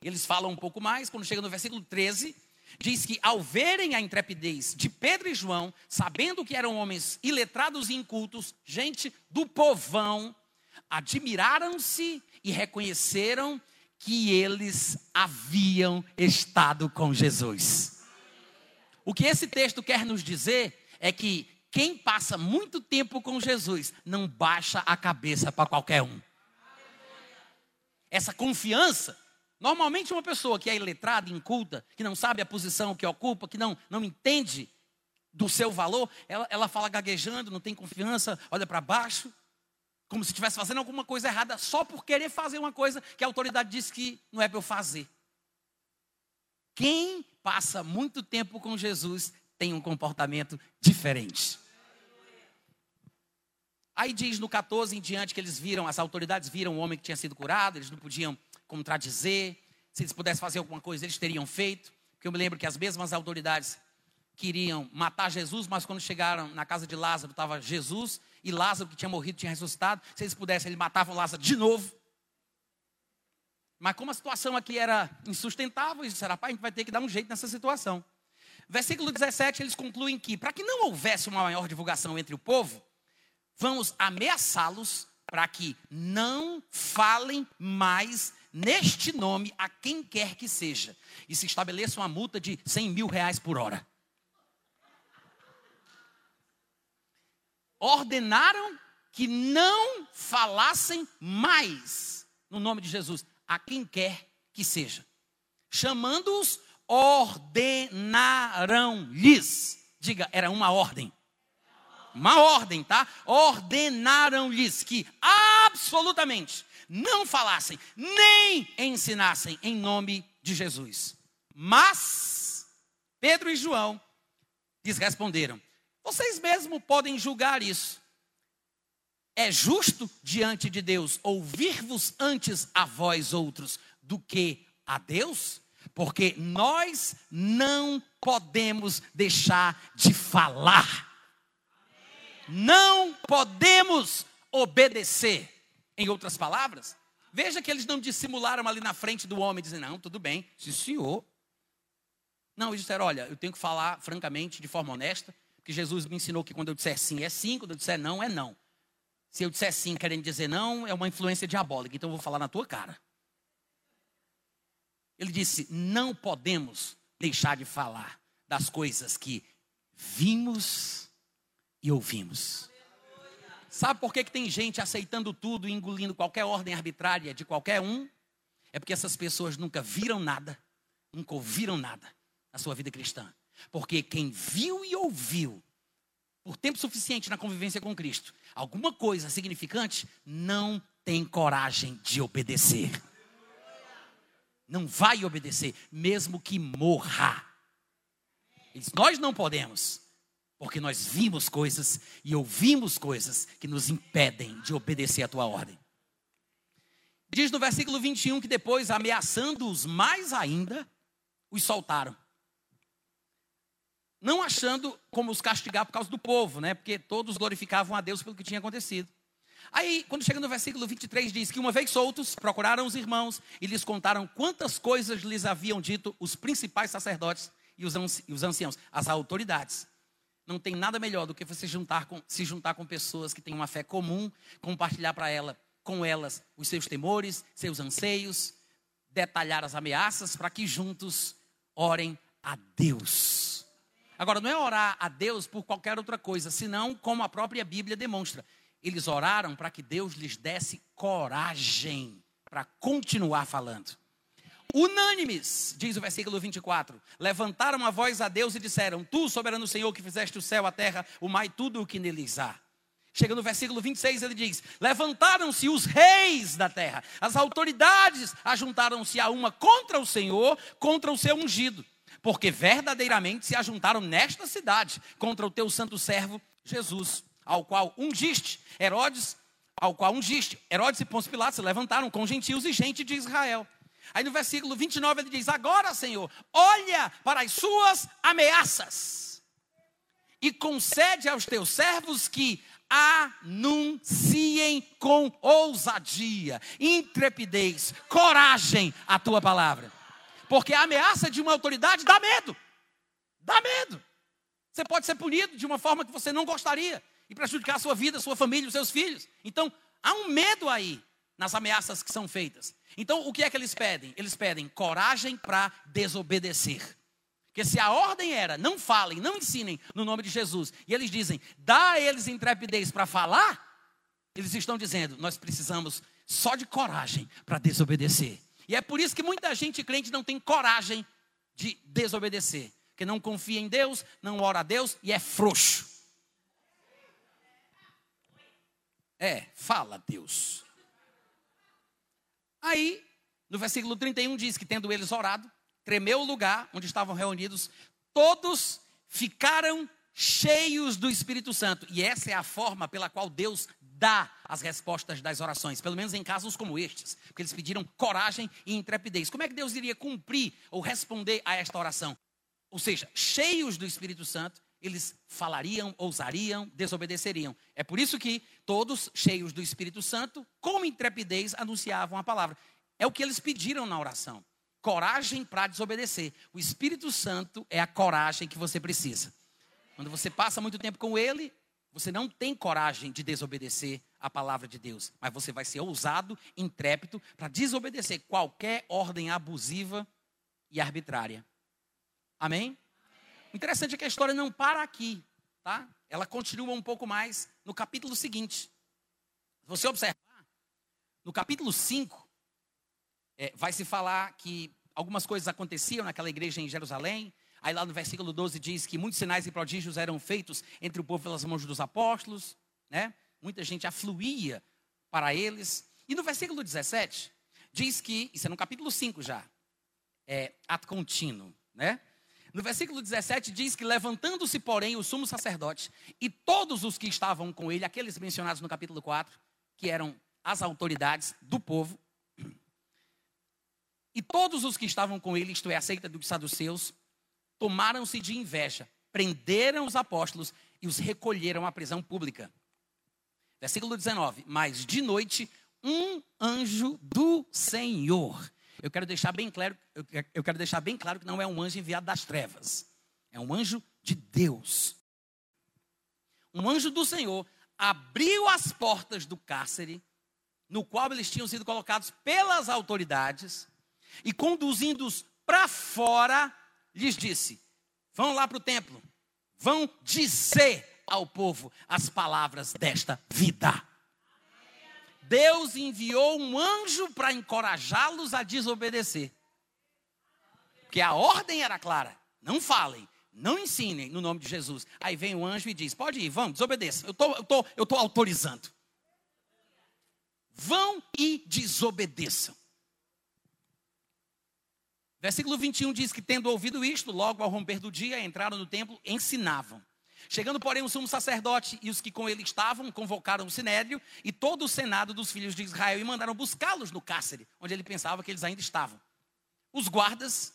Eles falam um pouco mais, quando chega no versículo 13, diz que ao verem a intrepidez de Pedro e João, sabendo que eram homens iletrados e incultos, gente do povão, admiraram-se e reconheceram que eles haviam estado com Jesus. O que esse texto quer nos dizer é que quem passa muito tempo com Jesus não baixa a cabeça para qualquer um. Essa confiança Normalmente, uma pessoa que é iletrada, inculta, que não sabe a posição que ocupa, que não, não entende do seu valor, ela, ela fala gaguejando, não tem confiança, olha para baixo, como se estivesse fazendo alguma coisa errada só por querer fazer uma coisa que a autoridade disse que não é para eu fazer. Quem passa muito tempo com Jesus tem um comportamento diferente. Aí diz no 14 em diante que eles viram, as autoridades viram o homem que tinha sido curado, eles não podiam contradizer. Se eles pudessem fazer alguma coisa, eles teriam feito. Porque eu me lembro que as mesmas autoridades queriam matar Jesus, mas quando chegaram na casa de Lázaro, estava Jesus e Lázaro, que tinha morrido, tinha ressuscitado. Se eles pudessem, eles matavam Lázaro de novo. Mas como a situação aqui era insustentável, eles disseram, rapaz, a gente vai ter que dar um jeito nessa situação. Versículo 17, eles concluem que, para que não houvesse uma maior divulgação entre o povo, vamos ameaçá-los para que não falem mais neste nome a quem quer que seja, e se estabeleça uma multa de 100 mil reais por hora. Ordenaram que não falassem mais no nome de Jesus a quem quer que seja. Chamando-os, ordenaram-lhes. Diga, era uma ordem. Uma ordem, tá? Ordenaram-lhes que absolutamente não falassem, nem ensinassem em nome de Jesus. Mas Pedro e João lhes responderam: Vocês mesmos podem julgar isso. É justo diante de Deus ouvir-vos antes a vós outros do que a Deus? Porque nós não podemos deixar de falar. Não podemos obedecer. Em outras palavras, veja que eles não dissimularam ali na frente do homem, dizendo, não, tudo bem, sim senhor. Não, eles disseram, olha, eu tenho que falar francamente, de forma honesta, porque Jesus me ensinou que quando eu disser sim, é sim, quando eu disser não, é não. Se eu disser sim querendo dizer não, é uma influência diabólica, então eu vou falar na tua cara. Ele disse: não podemos deixar de falar das coisas que vimos e ouvimos. Sabe por que, que tem gente aceitando tudo e engolindo qualquer ordem arbitrária de qualquer um? É porque essas pessoas nunca viram nada, nunca ouviram nada na sua vida cristã. Porque quem viu e ouviu por tempo suficiente na convivência com Cristo, alguma coisa significante, não tem coragem de obedecer. Não vai obedecer, mesmo que morra. Nós não podemos. Porque nós vimos coisas e ouvimos coisas que nos impedem de obedecer a tua ordem. Diz no versículo 21 que depois, ameaçando-os mais ainda, os soltaram. Não achando como os castigar por causa do povo, né? Porque todos glorificavam a Deus pelo que tinha acontecido. Aí, quando chega no versículo 23, diz que uma vez soltos, procuraram os irmãos e lhes contaram quantas coisas lhes haviam dito os principais sacerdotes e os anciãos, as autoridades. Não tem nada melhor do que você juntar com, se juntar com pessoas que têm uma fé comum, compartilhar para ela, com elas os seus temores, seus anseios, detalhar as ameaças para que juntos orem a Deus. Agora, não é orar a Deus por qualquer outra coisa, senão como a própria Bíblia demonstra. Eles oraram para que Deus lhes desse coragem para continuar falando. Unânimes, diz o versículo 24, levantaram a voz a Deus e disseram: Tu, soberano Senhor, que fizeste o céu, a terra, o mar e tudo o que neles há. Chega no versículo 26, ele diz: Levantaram-se os reis da terra, as autoridades ajuntaram-se a uma contra o Senhor, contra o seu ungido, porque verdadeiramente se ajuntaram nesta cidade contra o teu santo servo Jesus, ao qual ungiste. Herodes, ao qual ungiste. Herodes e Pôncio Pilatos se levantaram com gentios e gente de Israel. Aí no versículo 29 ele diz: Agora, Senhor, olha para as suas ameaças e concede aos teus servos que anunciem com ousadia, intrepidez, coragem a tua palavra. Porque a ameaça de uma autoridade dá medo. Dá medo. Você pode ser punido de uma forma que você não gostaria e prejudicar a sua vida, a sua família, os seus filhos. Então, há um medo aí nas ameaças que são feitas. Então, o que é que eles pedem? Eles pedem coragem para desobedecer. Porque se a ordem era não falem, não ensinem no nome de Jesus, e eles dizem, dá a eles intrepidez para falar, eles estão dizendo, nós precisamos só de coragem para desobedecer. E é por isso que muita gente crente não tem coragem de desobedecer, porque não confia em Deus, não ora a Deus e é frouxo. É, fala Deus. Aí, no versículo 31 diz que tendo eles orado, tremeu o lugar onde estavam reunidos, todos ficaram cheios do Espírito Santo. E essa é a forma pela qual Deus dá as respostas das orações, pelo menos em casos como estes, porque eles pediram coragem e intrepidez. Como é que Deus iria cumprir ou responder a esta oração? Ou seja, cheios do Espírito Santo, eles falariam, ousariam, desobedeceriam. É por isso que todos, cheios do Espírito Santo, com intrepidez, anunciavam a palavra. É o que eles pediram na oração coragem para desobedecer. O Espírito Santo é a coragem que você precisa. Quando você passa muito tempo com Ele, você não tem coragem de desobedecer a palavra de Deus, mas você vai ser ousado, intrépido, para desobedecer qualquer ordem abusiva e arbitrária. Amém? Interessante é que a história não para aqui, tá? Ela continua um pouco mais no capítulo seguinte. Se você observar, no capítulo 5, é, vai se falar que algumas coisas aconteciam naquela igreja em Jerusalém. Aí lá no versículo 12 diz que muitos sinais e prodígios eram feitos entre o povo pelas mãos dos apóstolos, né? Muita gente afluía para eles. E no versículo 17 diz que, isso é no capítulo 5 já, é ato contínuo, né? No versículo 17 diz que levantando-se, porém, o sumo sacerdote e todos os que estavam com ele, aqueles mencionados no capítulo 4, que eram as autoridades do povo, e todos os que estavam com ele, isto é, a seita dos saduceus, tomaram-se de inveja, prenderam os apóstolos e os recolheram à prisão pública. Versículo 19: Mas de noite, um anjo do Senhor. Eu quero deixar bem claro, eu quero deixar bem claro que não é um anjo enviado das trevas. É um anjo de Deus. Um anjo do Senhor abriu as portas do cárcere, no qual eles tinham sido colocados pelas autoridades, e conduzindo-os para fora, lhes disse: Vão lá para o templo, vão dizer ao povo as palavras desta vida. Deus enviou um anjo para encorajá-los a desobedecer. Porque a ordem era clara: não falem, não ensinem no nome de Jesus. Aí vem o anjo e diz: pode ir, vamos, desobedeça. Eu tô, estou tô, eu tô autorizando. Vão e desobedeçam. Versículo 21 diz que, tendo ouvido isto, logo ao romper do dia, entraram no templo, ensinavam. Chegando, porém, o sumo sacerdote e os que com ele estavam, convocaram o sinédrio e todo o senado dos filhos de Israel e mandaram buscá-los no cárcere, onde ele pensava que eles ainda estavam. Os guardas,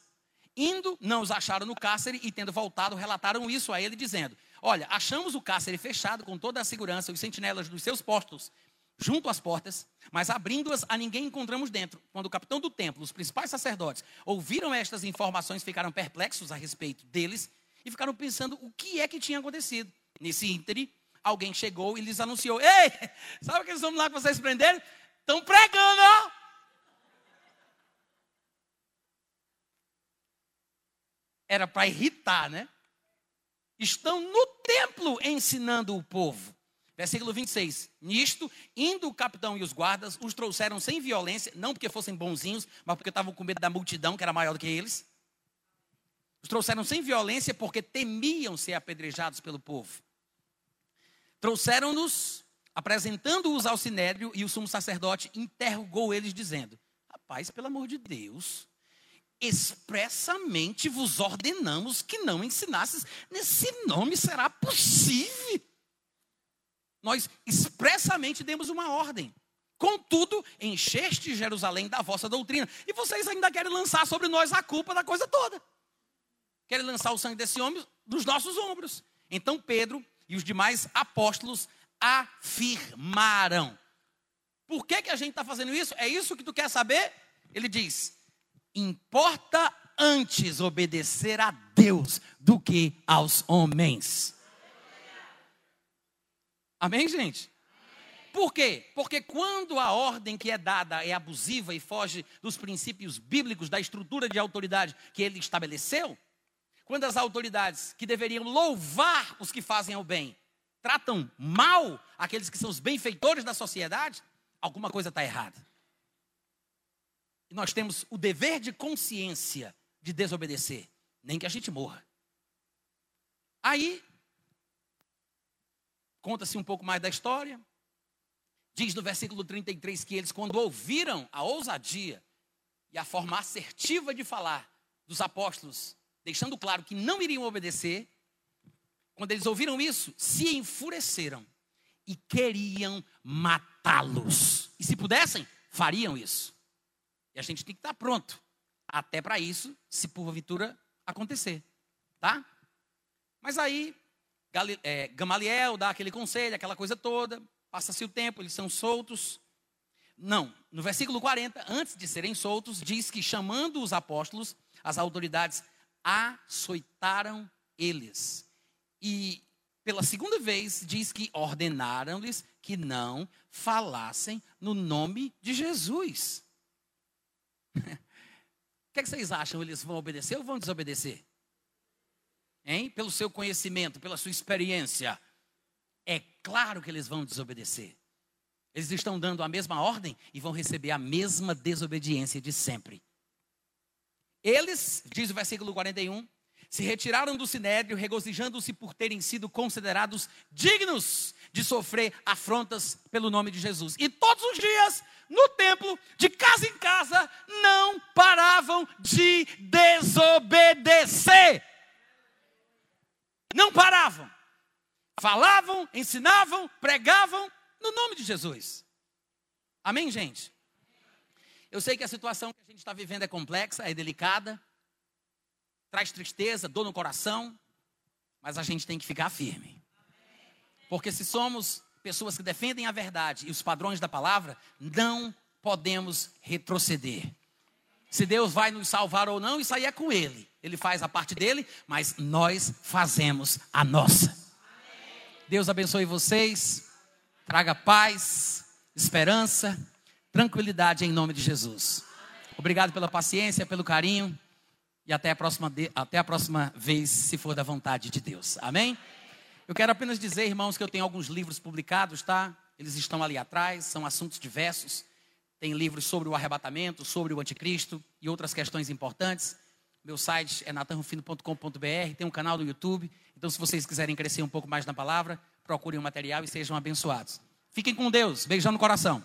indo, não os acharam no cárcere e, tendo voltado, relataram isso a ele, dizendo: Olha, achamos o cárcere fechado com toda a segurança, os sentinelas dos seus postos junto às portas, mas abrindo-as a ninguém encontramos dentro. Quando o capitão do templo, os principais sacerdotes, ouviram estas informações, ficaram perplexos a respeito deles e ficaram pensando o que é que tinha acontecido. Nesse íntere, alguém chegou e lhes anunciou: Ei, sabe aqueles homens lá que vocês prenderam? Estão pregando, ó. Era para irritar, né? Estão no templo ensinando o povo. Versículo 26. Nisto, indo o capitão e os guardas, os trouxeram sem violência, não porque fossem bonzinhos, mas porque estavam com medo da multidão, que era maior do que eles. Os trouxeram sem violência porque temiam ser apedrejados pelo povo. Trouxeram-nos, apresentando-os ao sinédrio, e o sumo sacerdote interrogou eles, dizendo: Rapaz, pelo amor de Deus, expressamente vos ordenamos que não ensinasses, nesse nome será possível nós expressamente demos uma ordem. Contudo, encheste Jerusalém da vossa doutrina. E vocês ainda querem lançar sobre nós a culpa da coisa toda. Querem lançar o sangue desse homem dos nossos ombros. Então Pedro e os demais apóstolos afirmaram. Por que, que a gente está fazendo isso? É isso que tu quer saber? Ele diz: importa antes obedecer a Deus do que aos homens. Amém, gente? Por quê? Porque quando a ordem que é dada é abusiva e foge dos princípios bíblicos, da estrutura de autoridade que ele estabeleceu, quando as autoridades que deveriam louvar os que fazem o bem tratam mal aqueles que são os benfeitores da sociedade, alguma coisa está errada. E nós temos o dever de consciência de desobedecer, nem que a gente morra. Aí Conta-se um pouco mais da história. Diz no versículo 33 que eles, quando ouviram a ousadia e a forma assertiva de falar dos apóstolos, deixando claro que não iriam obedecer, quando eles ouviram isso, se enfureceram e queriam matá-los. E se pudessem, fariam isso. E a gente tem que estar pronto até para isso, se porventura acontecer, tá? Mas aí é, Gamaliel dá aquele conselho, aquela coisa toda, passa-se o tempo, eles são soltos. Não, no versículo 40, antes de serem soltos, diz que chamando os apóstolos, as autoridades açoitaram eles. E pela segunda vez diz que ordenaram-lhes que não falassem no nome de Jesus. O que, é que vocês acham? Eles vão obedecer ou vão desobedecer? hein? Pelo seu conhecimento, pela sua experiência. É claro que eles vão desobedecer. Eles estão dando a mesma ordem e vão receber a mesma desobediência de sempre. Eles, diz o versículo 41, se retiraram do sinédrio, regozijando-se por terem sido considerados dignos de sofrer afrontas pelo nome de Jesus. E todos os dias, no templo, de casa em casa, não paravam de desobedecer. Não paravam. Falavam, ensinavam, pregavam no nome de Jesus. Amém, gente? Eu sei que a situação que a gente está vivendo é complexa, é delicada, traz tristeza, dor no coração, mas a gente tem que ficar firme. Porque se somos pessoas que defendem a verdade e os padrões da palavra, não podemos retroceder. Se Deus vai nos salvar ou não, isso aí é com Ele. Ele faz a parte dele, mas nós fazemos a nossa. Deus abençoe vocês, traga paz, esperança, tranquilidade em nome de Jesus. Obrigado pela paciência, pelo carinho e até a próxima, até a próxima vez, se for da vontade de Deus. Amém? Eu quero apenas dizer, irmãos, que eu tenho alguns livros publicados, tá? Eles estão ali atrás, são assuntos diversos. Tem livros sobre o arrebatamento, sobre o anticristo e outras questões importantes. Meu site é natanrufino.com.br, tem um canal no YouTube. Então, se vocês quiserem crescer um pouco mais na palavra, procurem o material e sejam abençoados. Fiquem com Deus. Beijão no coração.